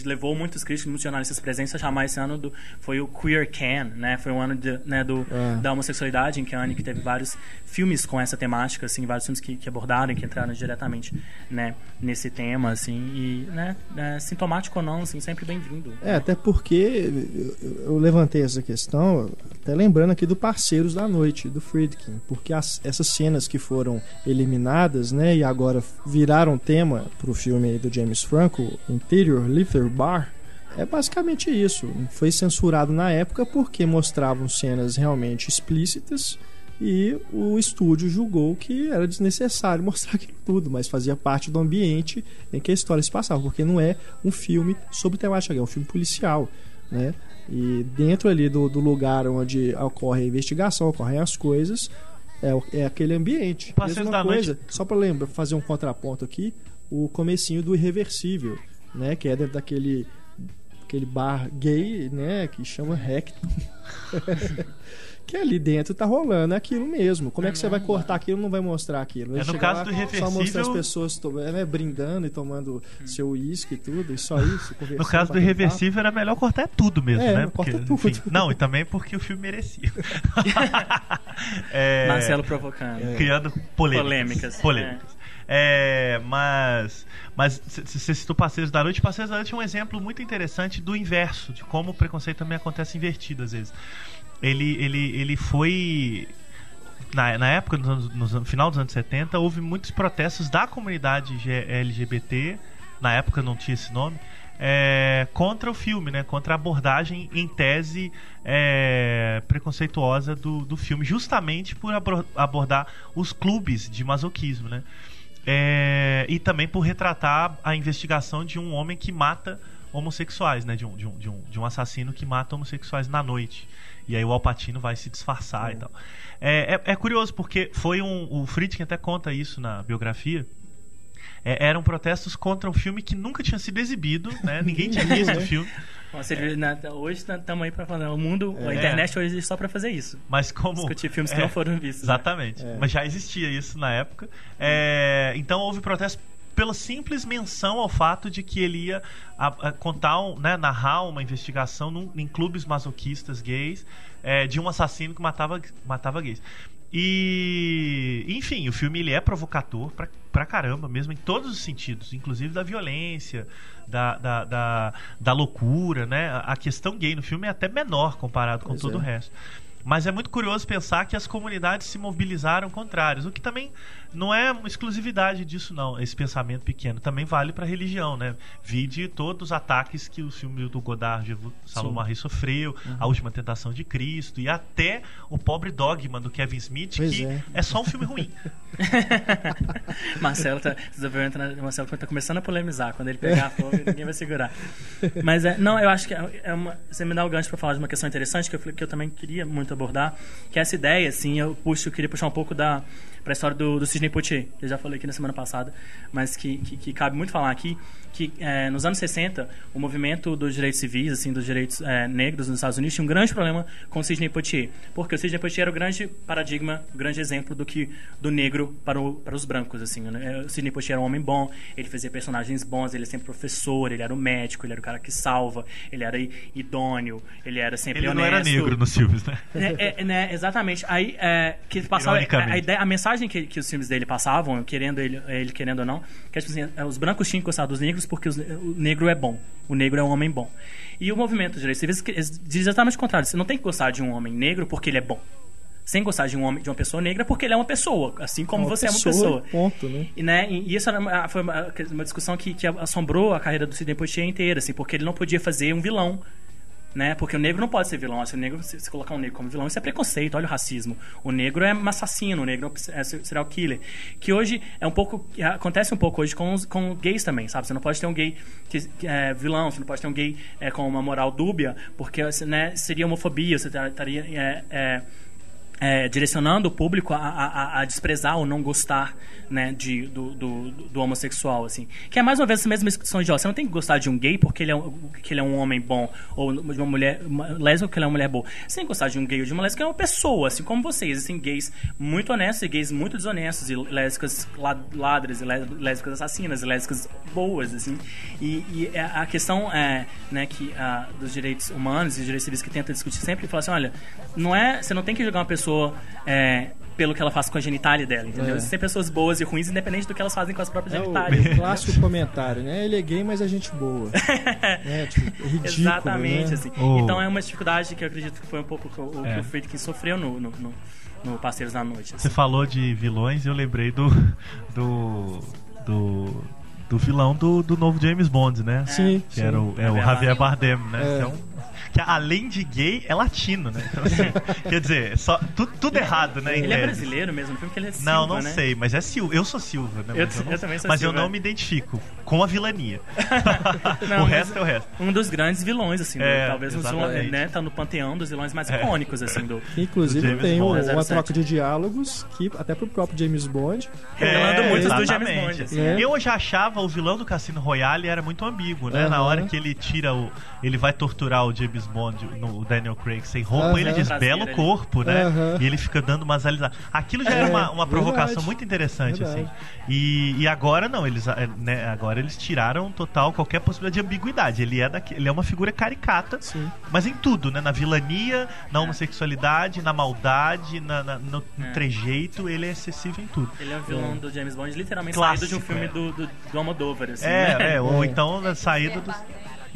levou muitos críticos, muitos jornalistas presentes a chamar esse ano do foi o Queer Can, né, foi o ano de, né, do, Ah. da homossexualidade em Cannes, que teve vários filmes com essa temática, assim, vários filmes que, que abordaram, que entraram diretamente, né, nesse tema, assim, e, né, é, sintomático ou não, assim, sempre bem-vindo. É, até porque eu, eu levantei essa questão, até lembrando aqui do Parceiros da Noite, do Friedkin, porque as- essas cenas que foram eliminadas, né, e agora viraram tema pro filme aí do James Franco, Interior Lifter Bar, é basicamente isso. Foi censurado na época porque mostravam cenas realmente explícitas e o estúdio julgou que era desnecessário mostrar aquilo tudo, mas fazia parte do ambiente em que a história se passava, porque não é um filme sobre temática gay, é um filme policial, né? E dentro ali do, do lugar onde ocorre a investigação, ocorrem as coisas, é, é aquele ambiente. Mesma coisa, Noite- só para lembrar, fazer um contraponto aqui, o comecinho do Irreversível, né? Que é dentro daquele aquele bar gay, né? Que chama Rectum. que ali dentro tá rolando aquilo mesmo. Como é que você vai cortar aquilo e não vai mostrar aquilo? Vai É, no caso lá, do Só mostrar as pessoas to- é, né, brindando e tomando seu uísque e tudo, e só isso. conversando, No caso do batendo Irreversível era melhor cortar tudo mesmo, É, né? corta tudo. não, e também porque o filme merecia. É, Marcelo provocando. criando polêmicas. Polêmicas, Polêmicas. É, mas mas você citou Passeios da Noite. Passeios da Noite é um exemplo muito interessante do inverso, de como o preconceito também acontece invertido às vezes. Ele, ele, ele foi. Na, na época, nos- no final dos anos 70, houve muitos protestos da comunidade LGBT, na época não tinha esse nome, é, contra o filme, né? Contra a abordagem em tese é, preconceituosa do, do filme, justamente por abordar os clubes de masoquismo, né? É, e também por retratar a investigação de um homem que mata homossexuais, né? De um, de um, de um, de um assassino que mata homossexuais na noite. E aí o Alpatino vai se disfarçar e tal. É, é, é curioso porque foi um. O Friedkin até conta isso na biografia. É, eram protestos contra um filme que nunca tinha sido exibido, né? Ninguém tinha visto o filme. Bom, você viu, né, hoje estamos aí para falar. O mundo, a É. internet hoje existe só para fazer isso. Mas como. Discutir filmes que É. não foram vistos. né? Exatamente. É. Mas já existia isso na época. É, então houve protesto pela simples menção ao fato de que ele ia a- a contar, um, né, narrar uma investigação num- em clubes masoquistas gays é, de um assassino que matava, matava gays. E, enfim, o filme ele é provocador pra, pra caramba, mesmo em todos os sentidos, inclusive da violência, da, da, da, da loucura, né? A questão gay no filme é até menor comparado com Pois todo é. o resto. Mas é muito curioso pensar que as comunidades se mobilizaram contrários, o que também não é uma exclusividade disso, não. Esse pensamento pequeno também vale para a religião, né? Vide todos os ataques que o filme do Godard de Salomão Harris sofreu, Uhum. A Última Tentação de Cristo e até o pobre Dogma do Kevin Smith, Pois que é. é. só um filme ruim. Marcelo tá, né, Marcelo tá começando a polemizar. Quando ele pegar fogo, ninguém vai segurar. Mas é, não, eu acho que é é uma, você me dá o gancho para falar de uma questão interessante que eu, que eu também queria muito abordar, que é essa ideia, assim, eu puxo, eu queria puxar um pouco da para a história do, do Sidney Poitier, que eu já falei aqui na semana passada, mas que, que, que cabe muito falar aqui, que é, nos anos 60, o movimento dos direitos civis, assim, dos direitos é, negros nos Estados Unidos tinha um grande problema com o Sidney Poitier, porque o Sidney Poitier era o grande paradigma, o grande exemplo do que do negro para, o, para os brancos, assim, né? O Sidney Poitier era um homem bom, ele fazia personagens bons, ele é sempre professor, ele era o médico, ele era o cara que salva, ele era idôneo, ele era sempre Ele não honesto. era negro nos filmes, né? É, é, né, exatamente. Aí, é, que passava, a, ideia, a mensagem que, que os filmes dele passavam, querendo ele, ele querendo ou não, que é, assim, é, os brancos tinham que gostar dos negros porque os- o negro é bom. O negro é um homem bom. E o movimento de direitos civis diz exatamente o contrário. Você não tem que gostar de um homem negro porque ele é bom. Sem gostar de um homem, de uma pessoa negra porque ele é uma pessoa, assim como Uma você é uma pessoa, pessoa. Ponto, né? E, né, e isso uma, foi uma, uma discussão que, que assombrou a carreira do Sidney Poitier inteira, assim, porque ele não podia fazer um vilão né? Porque o negro não pode ser vilão. Se o negro se, colocar um negro como vilão, isso é preconceito. Olha o racismo. O negro é um assassino, o negro é serial killer. Que hoje é um pouco acontece um pouco hoje com os, com gays também, sabe? Você não pode ter um gay que, é vilão, você não pode ter um gay é, com uma moral dúbia, porque né, seria homofobia, você estaria é, é direcionando o público a, a, a, desprezar ou não gostar né, de, do, do, do, homossexual, assim. Que é mais uma vez essa mesma discussão de, ó, você não tem que gostar de um gay porque ele é, um, que ele é um homem bom, ou de uma mulher uma lésbica porque ele é uma mulher boa. Você tem que gostar de um gay ou de uma lésbica é uma pessoa, assim como vocês. Existem gays muito honestos e gays muito desonestos, e lésbicas ladras, e lésbicas assassinas, e lésbicas boas, assim. E, e é, a questão é, né, que, a, dos direitos humanos e direitos civis que tenta discutir sempre, fala assim, olha, não é, você não tem que jogar uma pessoa pessoa é, pelo que ela faz com a genitália dela, entendeu? É. Existem pessoas boas e ruins, independente do que elas fazem com as próprias é genitálias. O, o clássico comentário, né? Ele é gay, mas é gente boa. é, tipo, é ridículo, Exatamente, né? assim. Oh. Então é uma dificuldade que eu acredito que foi um pouco o, é. que o Friedkin sofreu no, no, no, no Parceiros da Noite. Assim. Você falou de vilões e eu lembrei do... do, do do vilão do, do novo James Bond, né? Sim. Que sim. era o, é o Javier Bardem, né? É. Então, que além de gay, é latino, né? Então, assim, quer dizer, só, tu, tudo errado, né? Ele é brasileiro mesmo, porque ele é Silva, Não, não né? sei, mas é Silva. Eu sou Silva, né? Eu, eu, não, eu, também sou Mas Silva. eu não me identifico com a vilania. não, o resto é o resto. Um dos grandes vilões, assim, é, do, talvez um, né, tá no panteão dos vilões mais é. icônicos, assim, do. Inclusive do tem Bond. uma troca de diálogos que, até pro próprio James Bond. Revelando é, muitos do James Bond. Assim. É. Eu já achava o vilão do Cassino Royale era muito ambíguo, né? Uhum. Na hora que ele tira o. Ele vai torturar o James Bond no Daniel Craig sem roupa, uhum. ele diz belo corpo, né? Uhum. E ele fica dando umas alisadas. Aquilo já é, era uma, uma provocação verdade. muito interessante, assim. verdade. assim. E, e agora não, eles, é, né, agora eles tiraram total qualquer possibilidade de ambiguidade. Ele é, daqui, ele é uma figura caricata, Sim. mas em tudo, né? Na vilania, na homossexualidade, na maldade, na, na no, no é. trejeito, ele é excessivo em tudo. Ele é o vilão é. do James Bond, literalmente Clássico, saído de um filme é. do, do, do Almodóvar, assim, é, né? É, ou então saído do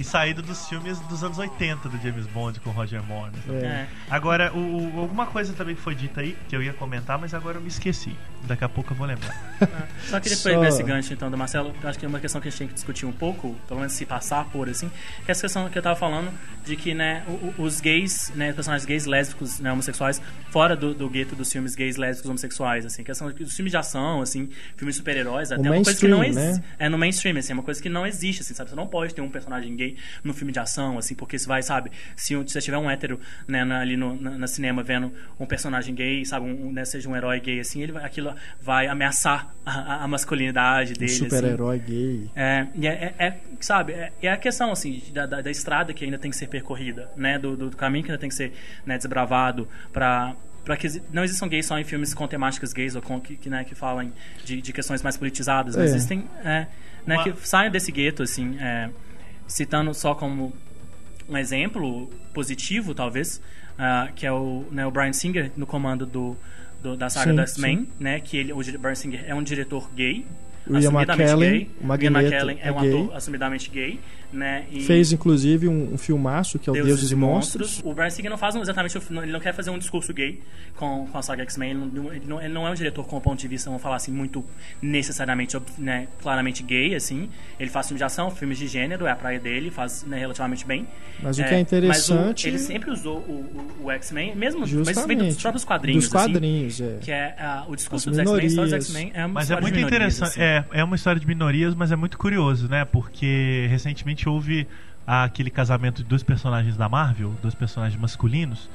e saído dos filmes dos anos 80 do James Bond com Roger Moore. Né? É. Agora, o, o, alguma coisa também foi dita aí que eu ia comentar, mas agora eu me esqueci. Daqui a pouco eu vou lembrar. Só queria Só... pegar esse gancho então do Marcelo, acho que é uma questão que a gente tem que discutir um pouco, pelo menos se passar por assim, que é essa questão que eu tava falando de que né, os gays, né, personagens gays, lésbicos, né, homossexuais, fora do, do gueto dos filmes gays, lésbicos, homossexuais, assim, questão dos filmes de ação, assim, filmes de super-heróis, até uma coisa que não existe. Né? É no mainstream, assim, é uma coisa que não existe, assim, sabe? Você não pode ter um personagem gay no filme de ação, assim, porque você vai, sabe, se, se você tiver um hétero né, ali no na, na, cinema vendo um personagem gay, sabe, um, né, seja um herói gay, assim, ele, aquilo vai ameaçar a, a masculinidade dele. Um super-herói assim. gay. É, é, é, é sabe, é, é, a questão, assim, da, da, da, estrada que ainda tem que ser percorrida, né, do, do caminho que ainda tem que ser né, desbravado para para que não existam gays só em filmes com temáticas gays ou com, que, que, né, que falam de, de questões mais politizadas, é. existem é, né, Uma... que saiam desse gueto, assim, é, citando só como um exemplo positivo, talvez, uh, que é o, né, o Brian Singer no comando do, do da saga das Men, né, que ele, o Brian Singer é um diretor gay, o Ian McKellen, o Ian McKellen é, é um ator assumidamente gay né? E Fez inclusive um, um filmaço que é o Deuses, Deuses e Monstros. Monstros. O Brian Singer não faz exatamente, ele não quer fazer um discurso gay com, com a saga X-Men. Ele, ele, não, ele não é um diretor com um ponto de vista, vamos falar assim, muito necessariamente, né, claramente gay, assim. Ele faz filmes de ação, filmes de gênero, é a praia dele, faz né, relativamente bem. Mas o que é, é interessante. O, ele sempre usou o, o, o X-Men, mesmo Justamente. mas dos próprios quadrinhos. Dos quadrinhos, assim, é. Que é uh, o discurso dos X-Men, só os X-Men é uma Mas é muito interessante. Assim. É, é uma história de minorias, mas é muito curioso, né? Porque recentemente houve aquele casamento de dois personagens da Marvel, dois personagens masculinos,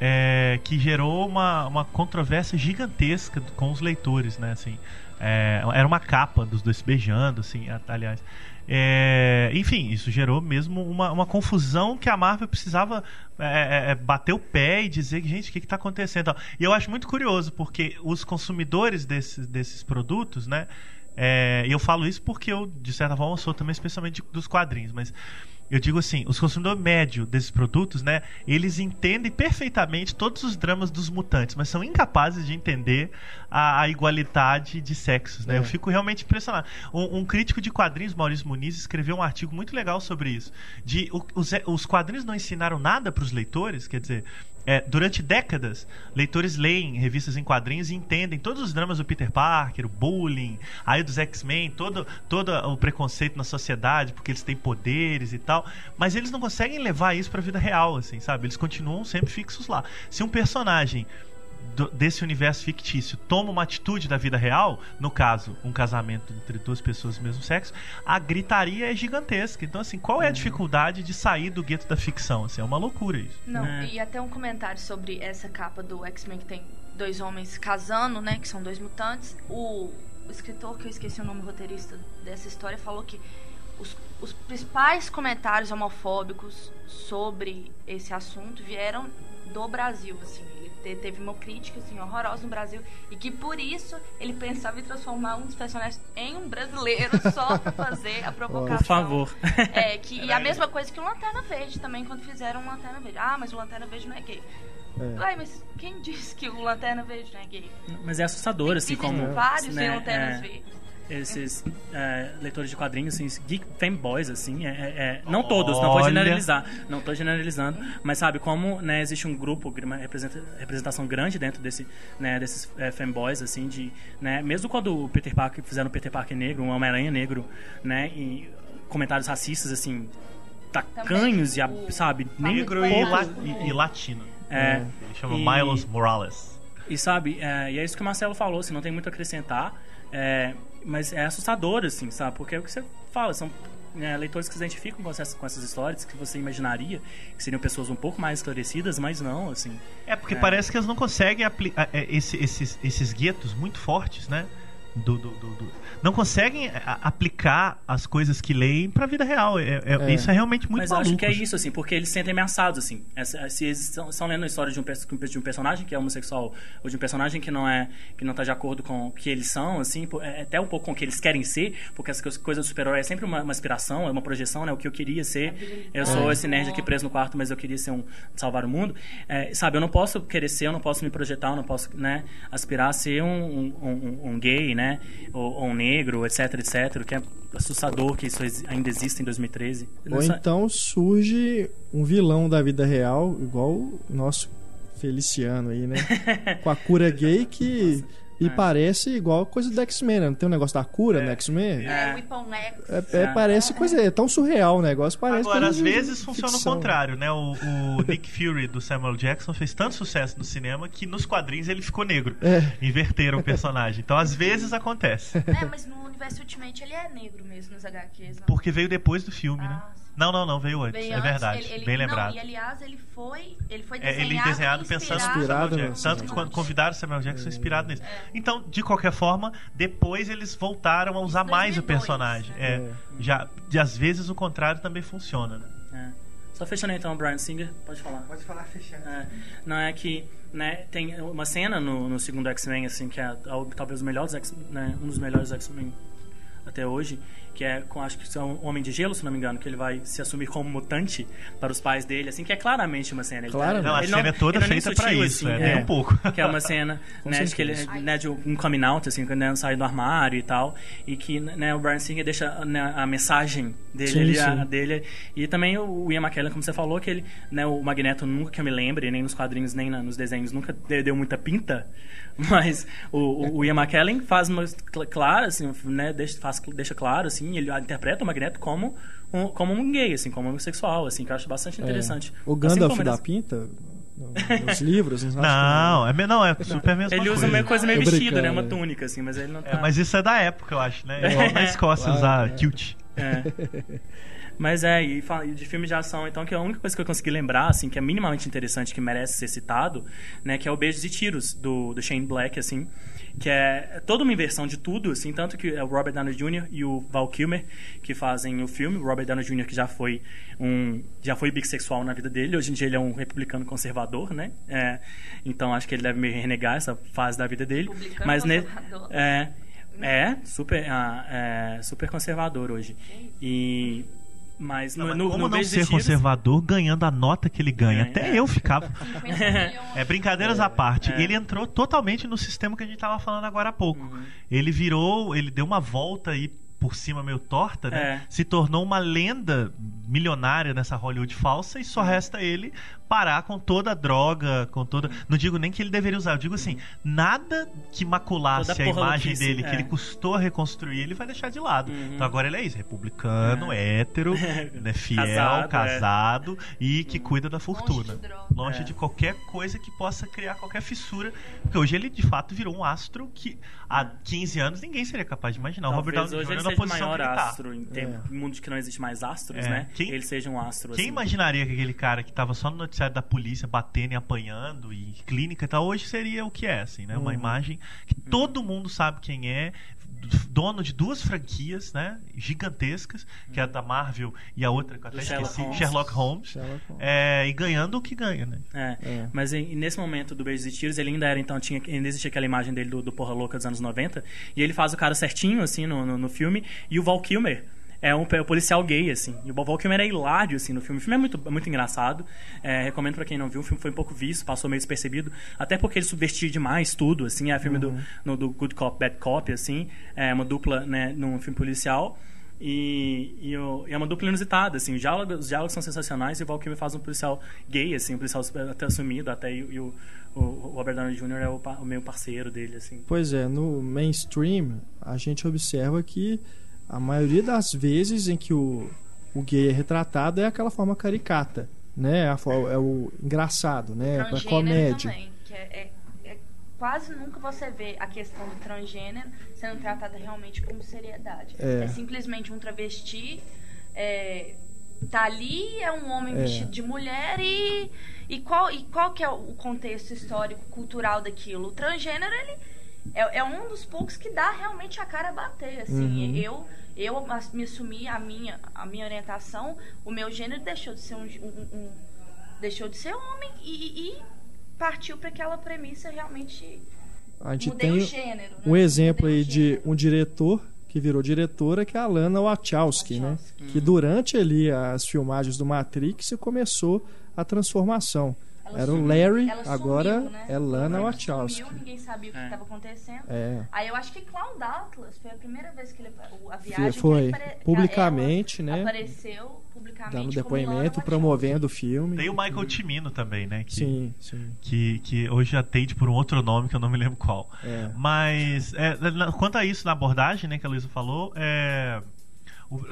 é, que gerou uma, uma controvérsia gigantesca com os leitores, né? Assim, é, era uma capa dos dois se beijando, assim, aliás. É, enfim, isso gerou mesmo uma, uma confusão que a Marvel precisava é, é, é bater o pé e dizer, gente, o que está acontecendo? E eu acho muito curioso, porque os consumidores desses, desses produtos, né? É, e eu falo isso porque eu, de certa forma, sou também especialmente dos quadrinhos, mas eu digo assim, os consumidores médio desses produtos, né, eles entendem perfeitamente todos os dramas dos mutantes, mas são incapazes de entender a, a igualdade de sexos, né? É. Eu fico realmente impressionado. Um, um, crítico de quadrinhos, Maurício Muniz, escreveu um artigo muito legal sobre isso. De o, os, os quadrinhos não ensinaram nada para os leitores, quer dizer, é, durante décadas, leitores leem revistas em quadrinhos e entendem todos os dramas do Peter Parker, o bullying, aí dos X-Men, todo, todo o preconceito na sociedade, porque eles têm poderes e tal. Mas eles não conseguem levar isso pra vida real, assim, sabe? Eles continuam sempre fixos lá. Se um personagem do, desse universo fictício toma uma atitude da vida real, no caso, um casamento entre duas pessoas do mesmo sexo, a gritaria é gigantesca. Então, assim, qual é a Uhum. dificuldade de sair do gueto da ficção? Assim, é uma loucura isso. Não, É. e até um comentário sobre essa capa do X-Men que tem dois homens casando, né? Que são dois mutantes. O, o escritor, que eu esqueci o nome o roteirista dessa história, falou que os, os principais comentários homofóbicos sobre esse assunto vieram do Brasil, assim. Te- teve uma crítica, assim, horrorosa no Brasil. E que por isso ele pensava em transformar um dos personagens em um brasileiro só pra fazer a provocação. Por favor. É, que, e a mesma coisa que o Lanterna Verde também, quando fizeram o Lanterna Verde. Ah, mas o Lanterna Verde não é gay. É. Ué, mas quem disse que o Lanterna Verde não é gay? Mas é assustador, assim, Existem como. vários né, Lanternas é, Verdes. Esses é, leitores de quadrinhos, assim, geek fanboys, assim, é, é- é- não todos, não vou Olha. generalizar, não tô generalizando, mas sabe, como né, existe um grupo, uma representa- representação grande dentro desse, né, desses é, fanboys, assim, de, né, mesmo quando o Peter Parker, fizeram o Peter Parker negro, um Homem-Aranha negro, né, e comentários racistas, assim, tacanhos e, sabe, Negro e, la- e- e latino. É, Ele chama E- Miles Morales. e sabe, é, e é isso que o Marcelo falou, assim, não tem muito a acrescentar, é, mas é assustador, assim, sabe? Porque é o que você fala, são né, leitores que se identificam com essas, com essas histórias que você imaginaria que seriam pessoas um pouco mais esclarecidas, mas não, assim. É, porque parece que eles não conseguem aplicar esses, esses guetos muito fortes, né? Do, do- do- do- Não conseguem a- aplicar as coisas que leem pra vida real. É- é- É. Isso é realmente muito mas eu maluco. acho que é isso, assim, porque eles se sentem ameaçados, assim. Se eles estão, lendo a história de um, de um personagem que é homossexual ou de um personagem que não é que não tá de acordo com o que eles são, assim, pô, é até um pouco com o que eles querem ser, porque essa coisa- coisa do super-herói é sempre uma, uma inspiração, é uma projeção, né? O que eu queria ser. Eu sou esse nerd aqui preso no quarto, mas eu queria ser um salvar o mundo. É, sabe, eu não posso querer ser, eu não posso me projetar, eu não posso, né, aspirar a ser um, um, um- um gay, né? Ou, ou um negro, etc, etc. O que é assustador que isso ainda existe em 2013. Ou Nessa- então surge um vilão da vida real, igual o nosso Feliciano aí, né? Com a cura gay que me parece igual coisa do X-Men, né? Não tem um negócio da cura no X-Men? É, É. o. É, é, parece coisa, é tão surreal o negócio, parece Agora, às vezes funciona o ficção. contrário, né? O, o Nick Fury do Samuel Jackson fez tanto sucesso no cinema que nos quadrinhos ele ficou negro. É. Inverteram o personagem. Então, às vezes acontece. É, mas no universo Ultimate ele é negro mesmo nos HQs. Não. Porque veio depois do filme, né? Ah, sim. Não, não, não, veio antes. Bem é antes, verdade. ele- ele- Bem não, lembrado. e aliás, ele foi, ele foi É, desenhado, ele desenhado pensando no Inspirado Samuel no Jackson. Tanto que Samuel quando convidaram o Samuel Jackson inspirado nisso. Então, de qualquer forma, depois eles voltaram a usar mais o 2002, personagem. né? É, já, e às vezes o contrário também funciona, né? É. Só fechando então, o Brian Singer, pode falar. Pode falar fechando. É, não é que né, tem uma cena no, no segundo X-Men assim que é al- talvez o melhor dos X, né, um dos melhores X-Men até hoje, que é com acho que é um homem de gelo, se não me engano, que ele vai se assumir como mutante para os pais dele, assim que é claramente uma cena. Ele tá- Claro. ele Não, a ele cena é toda ele feita sutil, isso, assim, é, nem um pouco. que é uma cena né, de que ele certeza. né, de um coming out assim quando ele sai do armário e tal e que né, o Brian Singer deixa né, a mensagem dele Sim, a- sim. dele e também o Ian McKellen como você falou que ele né, o Magneto nunca que eu me lembre nem nos quadrinhos nem na- nos desenhos nunca de- deu muita pinta mas o, o- o Ian McKellen faz uma cl- clara assim né deixa faz, deixa claro assim ele interpreta o Magneto como um, como um gay assim como um homossexual assim que eu acho bastante É. interessante O Assim Gandalf como da Pinta, no- nos livros, não é, me- não, é super a mesma ele usa coisa. meio coisa meio vestida né uma é. túnica assim mas ele não tá É, mas isso é da época, eu acho, né? É igual na Escócia Claro, usar é. kilt. É. Mas é, e de filme de ação, então, que é a única coisa que eu consegui lembrar, assim, que é minimamente interessante, que merece ser citado, né, que é o Beijos e Tiros, do, do Shane Black, assim, que é toda uma inversão de tudo, assim, tanto que é o Robert Downey Jr. e o Val Kilmer que fazem o filme, o Robert Downey Jr. que já foi um, já foi bissexual na vida dele, hoje em dia ele é um republicano conservador, né, é, então acho que ele deve meio renegar essa fase da vida dele, Republicano mas ne- é, é super, ah, é, super conservador hoje. E mas Não, no, mas no, como no não ser Tiros- conservador ganhando a nota que ele ganha? É, Até é. eu ficava. 50 milhões. É, brincadeiras à parte. É. Ele entrou totalmente no sistema que a gente tava falando agora há pouco. Uhum. Ele virou, ele deu uma volta aí por cima meio torta, né? É. Se tornou uma lenda milionária nessa Hollywood falsa e só resta ele parar com toda a droga, com toda. Não digo nem que ele deveria usar, eu digo assim, nada que maculasse a imagem dele, é. que ele custou a reconstruir, ele vai deixar de lado. Uhum. Então agora ele é isso, republicano, é. hétero, né, fiel, casado, casado é. e que cuida da fortuna. Longe, de, Longe é. de, qualquer coisa que possa criar qualquer fissura. Porque hoje ele de fato virou um astro que há 15 anos ninguém seria capaz de imaginar. Talvez o Robert Downey Jr. na posição maior astro em tempo, é. mundo de que não existe mais astros, é. né? Quem, ele seja um astro. Quem assim. imaginaria que aquele cara que estava só no noticiário da polícia batendo e apanhando e clínica e tal, hoje seria o que é, assim, né? Uma uhum. imagem que todo mundo sabe quem é, dono de duas franquias, né, gigantescas, que é a da Marvel e a outra que eu até Sherlock esqueci, Holmes. Sherlock Holmes, Sherlock Holmes. É, e ganhando o que ganha, né? É, é. Mas em, nesse momento do Beijos e Tiros, ele ainda era, então, tinha, ainda existia aquela imagem dele do, do Porra Louca dos anos 90, e ele faz o cara certinho, assim, no, no, no filme, e o Val Kilmer, é um, é um policial gay, assim. E o Bob Kilmer é hilário, assim, no filme. O filme é muito, é muito engraçado. É, recomendo para quem não viu. O filme foi um pouco visto, passou meio despercebido. Até porque ele subvertia demais tudo, assim. É filme uhum. do, no, do Good Cop, Bad Cop, assim. É uma dupla, né, num filme policial. E, e, o, e, é uma dupla inusitada, assim, os diálogos, os diálogos são sensacionais e o Val Kilmer faz um policial gay, assim, um policial até assumido, até e, e o, o, Robert Downey Jr. é o, o meio parceiro dele, assim. Pois é, no mainstream a gente observa que a maioria das vezes em que o, o gay é retratado é aquela forma caricata, né? A, é o engraçado, né? A comédia. Também, que é, é, é, quase nunca você vê a questão do transgênero sendo tratada realmente com seriedade. É, é simplesmente um travesti. É, tá ali, é um homem é. vestido de mulher e, e, qual, e qual que é o contexto histórico, cultural daquilo? O transgênero, ele é, é um dos poucos que dá realmente a cara a bater, assim. Uhum. Eu eu me assumi a minha a minha orientação, o meu gênero deixou de ser um, um, um deixou de ser homem e, e partiu para aquela premissa realmente a gente tem o gênero, um né? exemplo aí de um diretor que virou diretora, que é a Lana Wachowski, Wachowski. né? Hum. Que durante ali as filmagens do Matrix começou a transformação. Ela Era sumiu. o Larry, ela agora sumiu, né? é Lana ela Wachowski. Sumiu, ninguém sabia o que estava é. acontecendo. É. Aí eu acho que Clown Atlas foi a primeira vez que ele a viagem foi publicamente, né? Apareceu publicamente dando depoimento, promovendo o filme. Tem o Michael Timino também, né? Que, sim, sim. Que, que hoje atende por um outro nome que eu não me lembro qual. É. Mas é, quanto a isso na abordagem, né, que a Luísa falou, é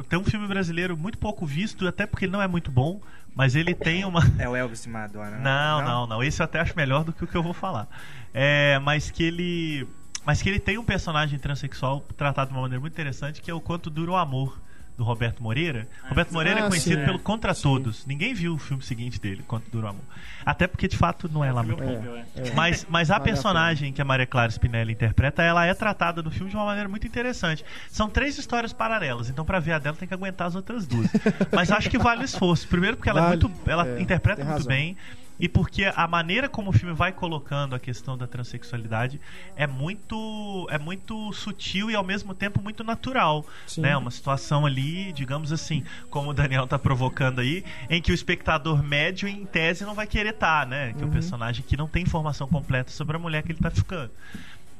tem um filme brasileiro muito pouco visto, até porque ele não é muito bom, mas ele tem uma. É o Elvis Madonna, né? Não, não, não, não. Esse eu até acho melhor do que o que eu vou falar. É, mas que ele. Mas que ele tem um personagem transexual tratado de uma maneira muito interessante, que é o Quanto Dura o Amor do Roberto Moreira. Ah, Roberto Moreira é ah, é conhecido sim, pelo Contra sim. Todos. Ninguém viu o filme seguinte dele, Quanto Dura o Amor. Até porque, de fato, não é, é lá muito bom. É, é. Mas, mas a personagem que a Maria Clara Spinelli interpreta, ela é tratada no filme de uma maneira muito interessante. São três histórias paralelas, então para ver a dela tem que aguentar as outras duas. mas acho que vale o esforço. Primeiro porque ela vale, é muito, ela interpreta muito bem e porque a maneira como o filme vai colocando a questão da transexualidade é muito é muito sutil e ao mesmo tempo muito natural, Sim. né? Uma situação ali, digamos assim, como o Daniel tá provocando aí, em que o espectador médio em tese não vai querer estar, tá, né? Que uhum. o personagem que não tem informação completa sobre a mulher que ele tá ficando.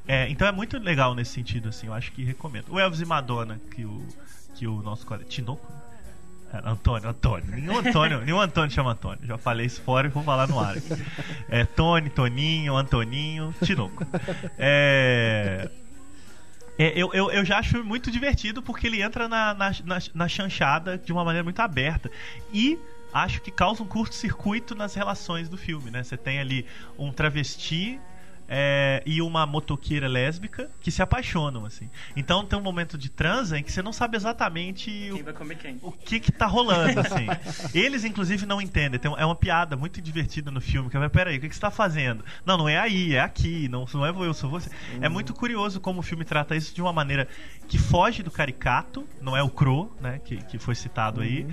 É, então é muito legal nesse sentido, assim, eu acho que recomendo. O Elvis e Madonna, que o, que o nosso colega. Tinoco? Antônio, Antônio. Nenhum Antônio, nenhum Antônio chama Antônio. Já falei isso fora e vou falar no ar. É Tony, Toninho, Antoninho, Tinoco. É. É, eu, eu, eu já acho muito divertido porque ele entra na, na, na, na chanchada de uma maneira muito aberta. E acho que causa um curto-circuito nas relações do filme, né? Você tem ali um travesti é, e uma motoqueira lésbica que se apaixonam, assim. Então tem um momento de transa em que você não sabe exatamente o, o que que tá rolando, assim. Eles, inclusive, não entendem. Tem, é uma piada muito divertida no filme, que é, peraí, o que, que você tá fazendo? Não, não é aí, é aqui, não, não é eu, sou você. É muito curioso como o filme trata isso de uma maneira que foge do caricato, não é o Crow, né, que, que foi citado uhum. aí,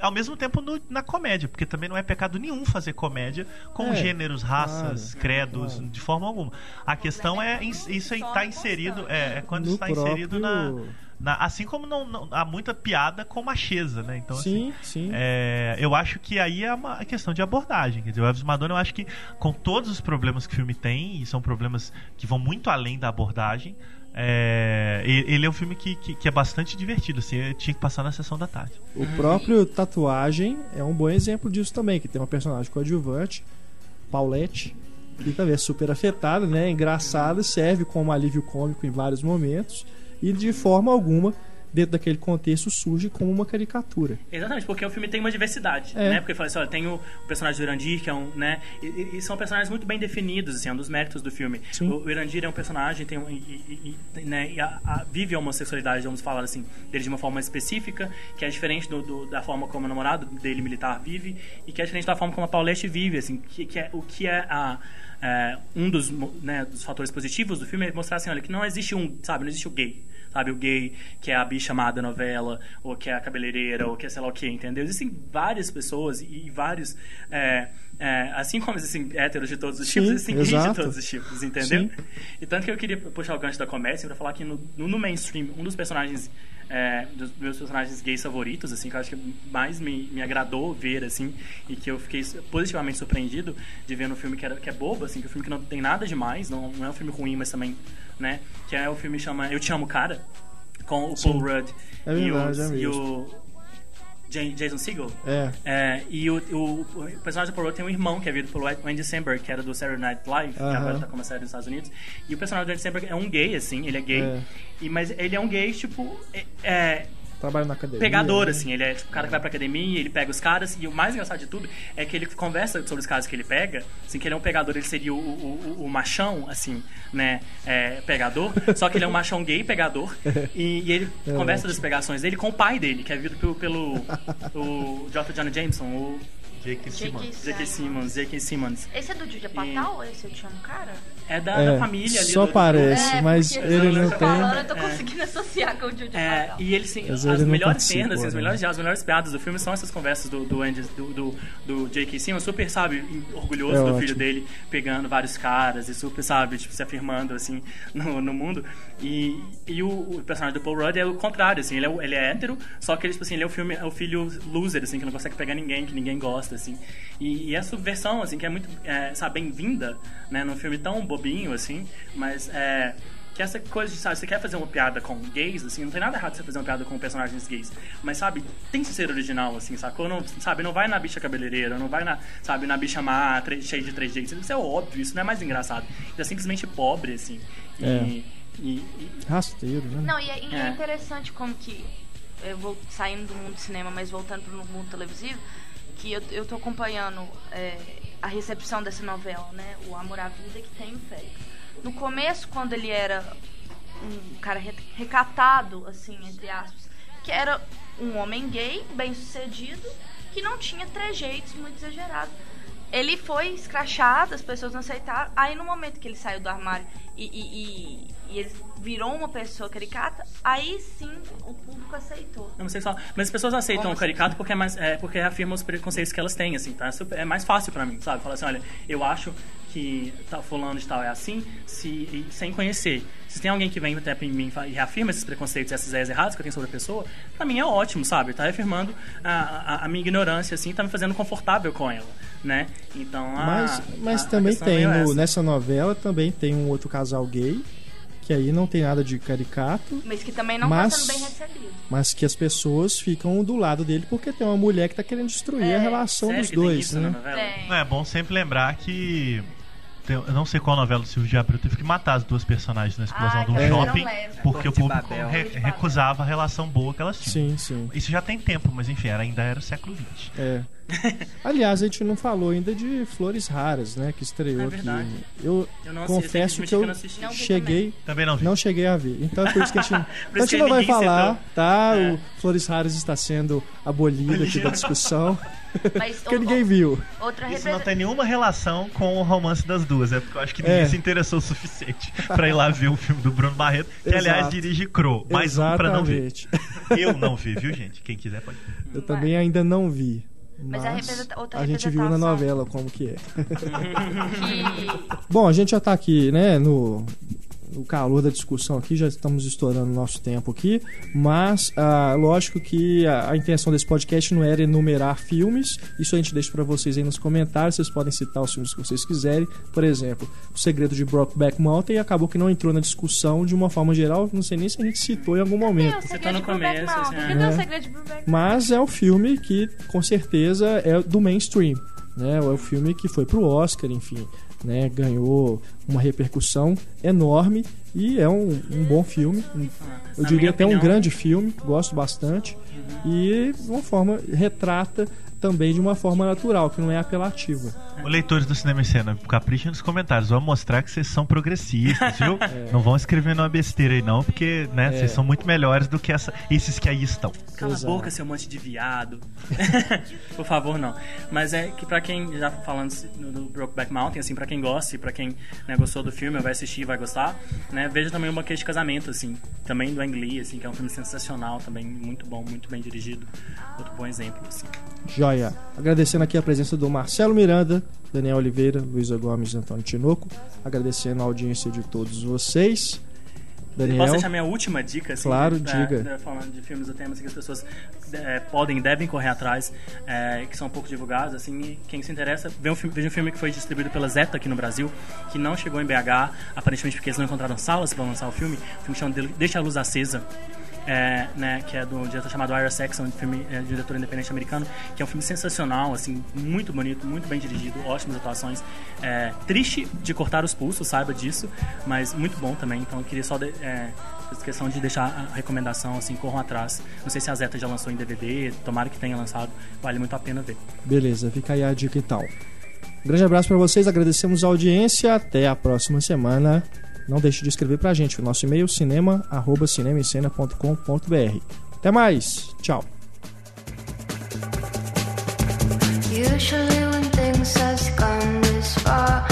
ao mesmo tempo no, na comédia, porque também não é pecado nenhum fazer comédia com é, gêneros, raças, claro, credos, claro. de forma alguma. A questão é isso está inserido, é, é quando está inserido na, na, assim como não, não, há muita piada com macheza, né? Então, sim, assim, sim. É, eu acho que aí é uma questão de abordagem. Quer dizer, o Elvis Madonna, eu acho que com todos os problemas que o filme tem, e são problemas que vão muito além da abordagem, É, ele é um filme que, que, que, é bastante divertido, assim, tinha que passar na sessão da tarde. O próprio Tatuagem é um bom exemplo disso também, que tem uma personagem coadjuvante, Paulette, que também é super afetada, né? Engraçada, serve como alívio cômico em vários momentos e de forma alguma dentro daquele contexto surge como uma caricatura. Exatamente, porque o filme tem uma diversidade, é. né? Porque fala assim, olha, tem o, personagem do Irandir, que é um, né? E, e, são personagens muito bem definidos, assim, é um dos méritos do filme. Sim. O, o Irandir é um personagem, tem um, e, e né? E a, a, vive a homossexualidade, vamos falar assim, dele de uma forma específica, que é diferente do, do, da forma como o namorado dele militar vive, e que é diferente da forma como a Paulette vive, assim, que, que é o que é a é, um dos, né, dos fatores positivos do filme é mostrar assim, olha, que não existe um, sabe, não existe o gay sabe? O gay que é a bicha amada novela, ou que é a cabeleireira, ou que é sei lá o que, entendeu? Existem várias pessoas e, vários. É, é, assim como existem héteros de todos os tipos, Sim, existem gays de todos os tipos, entendeu? Sim. E tanto que eu queria puxar o gancho da comédia para falar que no, no mainstream, um dos personagens é, dos meus personagens gays favoritos, assim, que eu acho que mais me, me agradou ver, assim, e que eu fiquei positivamente surpreendido de ver no filme que, era, que é bobo, assim, que é um filme que não tem nada demais, não, não é um filme ruim, mas também né? Que é o filme chama Eu Te Amo Cara, com o Sim. Paul Rudd é e, verdade, o, é e o Jason Segel. É. é e o, o, o, personagem do Paul Rudd tem um irmão que é visto pelo Andy Samberg, que era do Saturday Night Live, uh -huh. que agora tá série nos Estados Unidos. E o personagem do Andy Samberg é um gay, assim, ele é gay. É. E, mas ele é um gay, tipo... É, é trabalha na academia. Pegador, né? assim. Ele é tipo o cara que vai pra academia, ele pega os caras. E o mais engraçado de tudo é que ele conversa sobre os caras que ele pega. Assim, que ele é um pegador, ele seria o, o, o, o machão, assim, né? É, pegador. só que ele é um machão gay pegador. E, e ele é conversa ótimo. das pegações dele com o pai dele, que é visto pelo, pelo o J. Johnny Jameson, o J.K. Simmons. J.K. Simmons, J.K. Simmons. Esse é do Julia Patal ou esse eu te chamo cara? É da, é, da família ali. Só do, parece, é, mas ele não tem. Falando, eu tô conseguindo associar com o Judy é, E ele, sim, as melhores cenas, assim, as melhores né? as melhores piadas do filme são essas conversas do, do, Andy, do, do, do J.K. Simmons, super, sabe, orgulhoso é do ótimo. filho dele, pegando vários caras e super, sabe, tipo, se afirmando, assim, no, no mundo. E, e o, o, personagem do Paul Rudd é o contrário, assim, ele é, ele é hétero, só que ele, tipo assim, ele é o, filme, é o filho loser, assim, que não consegue pegar ninguém, que ninguém gosta, assim. E, e a subversão, assim, que é muito, é, sabe, bem-vinda, né, num filme tão bobinho, assim, mas é que essa coisa de, sabe, você quer fazer uma piada com gays, assim, não tem nada errado você fazer uma piada com personagens gays. Mas, sabe, tem que ser original, assim, sacou? Não, sabe, não vai na bicha cabeleireira, não vai na, sabe, na bicha má, cheia de três jeitos. Isso é óbvio, isso não é mais engraçado. Isso é simplesmente pobre, assim. E, é. e, e, Rasteiro, né? Não, e, é, e é. é interessante como que, eu vou saindo do mundo do cinema, mas voltando pro mundo televisivo, que eu, eu tô acompanhando é, a recepção dessa novela, né? O Amor à Vida que tem o Félix. No começo, quando ele era um cara recatado, assim, entre aspas, que era um homem gay, bem sucedido, que não tinha trejeitos muito exagerados. Ele foi escrachado, as pessoas não aceitaram. Aí no momento que ele saiu do armário e, e, e, e ele virou uma pessoa caricata, aí sim o público aceitou. Não sei só, mas as pessoas aceitam Como o caricato assim? porque é mais é, porque afirmam os preconceitos que elas têm, assim, tá? É mais fácil para mim, sabe? Falar assim, olha, eu acho que tá, fulano de tal é assim, se, sem conhecer. Se tem alguém que vem até em mim e reafirma esses preconceitos, essas ideias erradas que eu tenho sobre a pessoa, pra mim é ótimo, sabe? Tá reafirmando a, a, a minha ignorância, assim, tá me fazendo confortável com ela, né? Então, a, Mas, mas também tem, é no, nessa novela, também tem um outro casal gay que aí não tem nada de caricato. Mas que também não mas, tá sendo bem recebido. Mas que as pessoas ficam do lado dele porque tem uma mulher que tá querendo destruir é, a relação dos dois, né? Não, é bom sempre lembrar que eu não sei qual novela do Silvio de Abreu teve que matar as duas personagens na explosão Ai, de um shopping porque o público re recusava a relação boa que elas tinham. Sim, sim. Isso já tem tempo, mas enfim, era, ainda era o século XX. É. Aliás, a gente não falou ainda de Flores Raras, né? Que estreou é aqui. Eu, eu confesso que eu, que eu cheguei. Também. também. não vi. Não cheguei a ver. Então é por isso que a gente, a gente não vai falar, tá? É. O Flores Raras está sendo abolido aqui da discussão. Mas, porque o, ninguém viu. Outra Isso não tem nenhuma relação com o romance das duas. É porque eu acho que ninguém é. se interessou o suficiente pra ir lá ver o filme do Bruno Barreto, que Exato. aliás dirige Crow. Mais Exatamente. um pra não ver. Eu não vi, viu, gente? Quem quiser pode ver. Eu também ainda não vi. Mas, mas a, outra a gente viu na novela como que é. Bom, a gente já tá aqui, né, no o calor da discussão aqui, já estamos estourando nosso tempo aqui, mas ah, lógico que a, a, intenção desse podcast não era enumerar filmes, isso a gente deixa para vocês aí nos comentários, vocês podem citar os filmes que vocês quiserem. Por exemplo, O Segredo de Brokeback Mountain acabou que não entrou na discussão de uma forma geral, não sei nem se a gente citou em algum momento. Citou no começo, assim, é. Mas é o filme que com certeza é do mainstream. Né, é o filme que foi pro Oscar, enfim, né, ganhou uma repercussão enorme e é um, um bom filme. Eu Na diria até opinião... um grande filme, gosto bastante. Uhum. E de uma forma retrata também de uma forma natural, que não é apelativa. O leitores do Cinema e Cena, caprichem nos comentários. Vamos mostrar que vocês são progressistas, viu? É. Não vão escrever uma besteira aí, não, porque né, é. vocês são muito melhores do que essa, esses que aí estão. Cala Exato. a boca, seu monte de viado. Por favor, não. Mas é que pra quem, já falando do Brokeback Mountain, assim, pra quem gosta e pra quem né, gostou do filme, vai assistir vai gostar, né, veja também uma queixa de casamento, assim, também do Ang Lee, assim, que é um filme sensacional também, muito bom, muito bem dirigido. Outro bom exemplo, assim. Joia. Agradecendo aqui a presença do Marcelo Miranda, Daniel Oliveira, Luísa Gomes e Antônio Tinoco. Agradecendo a audiência de todos vocês. Daniel. Posso deixar minha última dica? Assim, claro, diga. falando de filmes do tema assim, que as pessoas é, podem devem correr atrás, é, que são um pouco divulgados. Assim, quem se interessa, veja um, filme, veja um filme que foi distribuído pela Zeta aqui no Brasil, que não chegou em BH, aparentemente porque eles não encontraram salas para lançar o filme. O filme chama Deixa a Luz Acesa é, né, que é do diretor chamado Ira Saxon, filme é, diretor independente americano, que é um filme sensacional, assim, muito bonito, muito bem dirigido, ótimas atuações. É, triste de cortar os pulsos, saiba disso, mas muito bom também. Então eu queria só de, é, questão de deixar a recomendação, assim, corram atrás. Não sei se a Zeta já lançou em DVD, tomara que tenha lançado, vale muito a pena ver. Beleza, fica aí a dica e tal. Um grande abraço para vocês, agradecemos a audiência, até a próxima semana não deixe de escrever para a gente. O nosso e-mail cinema arroba Até mais. Tchau. Usually when things has gone this far,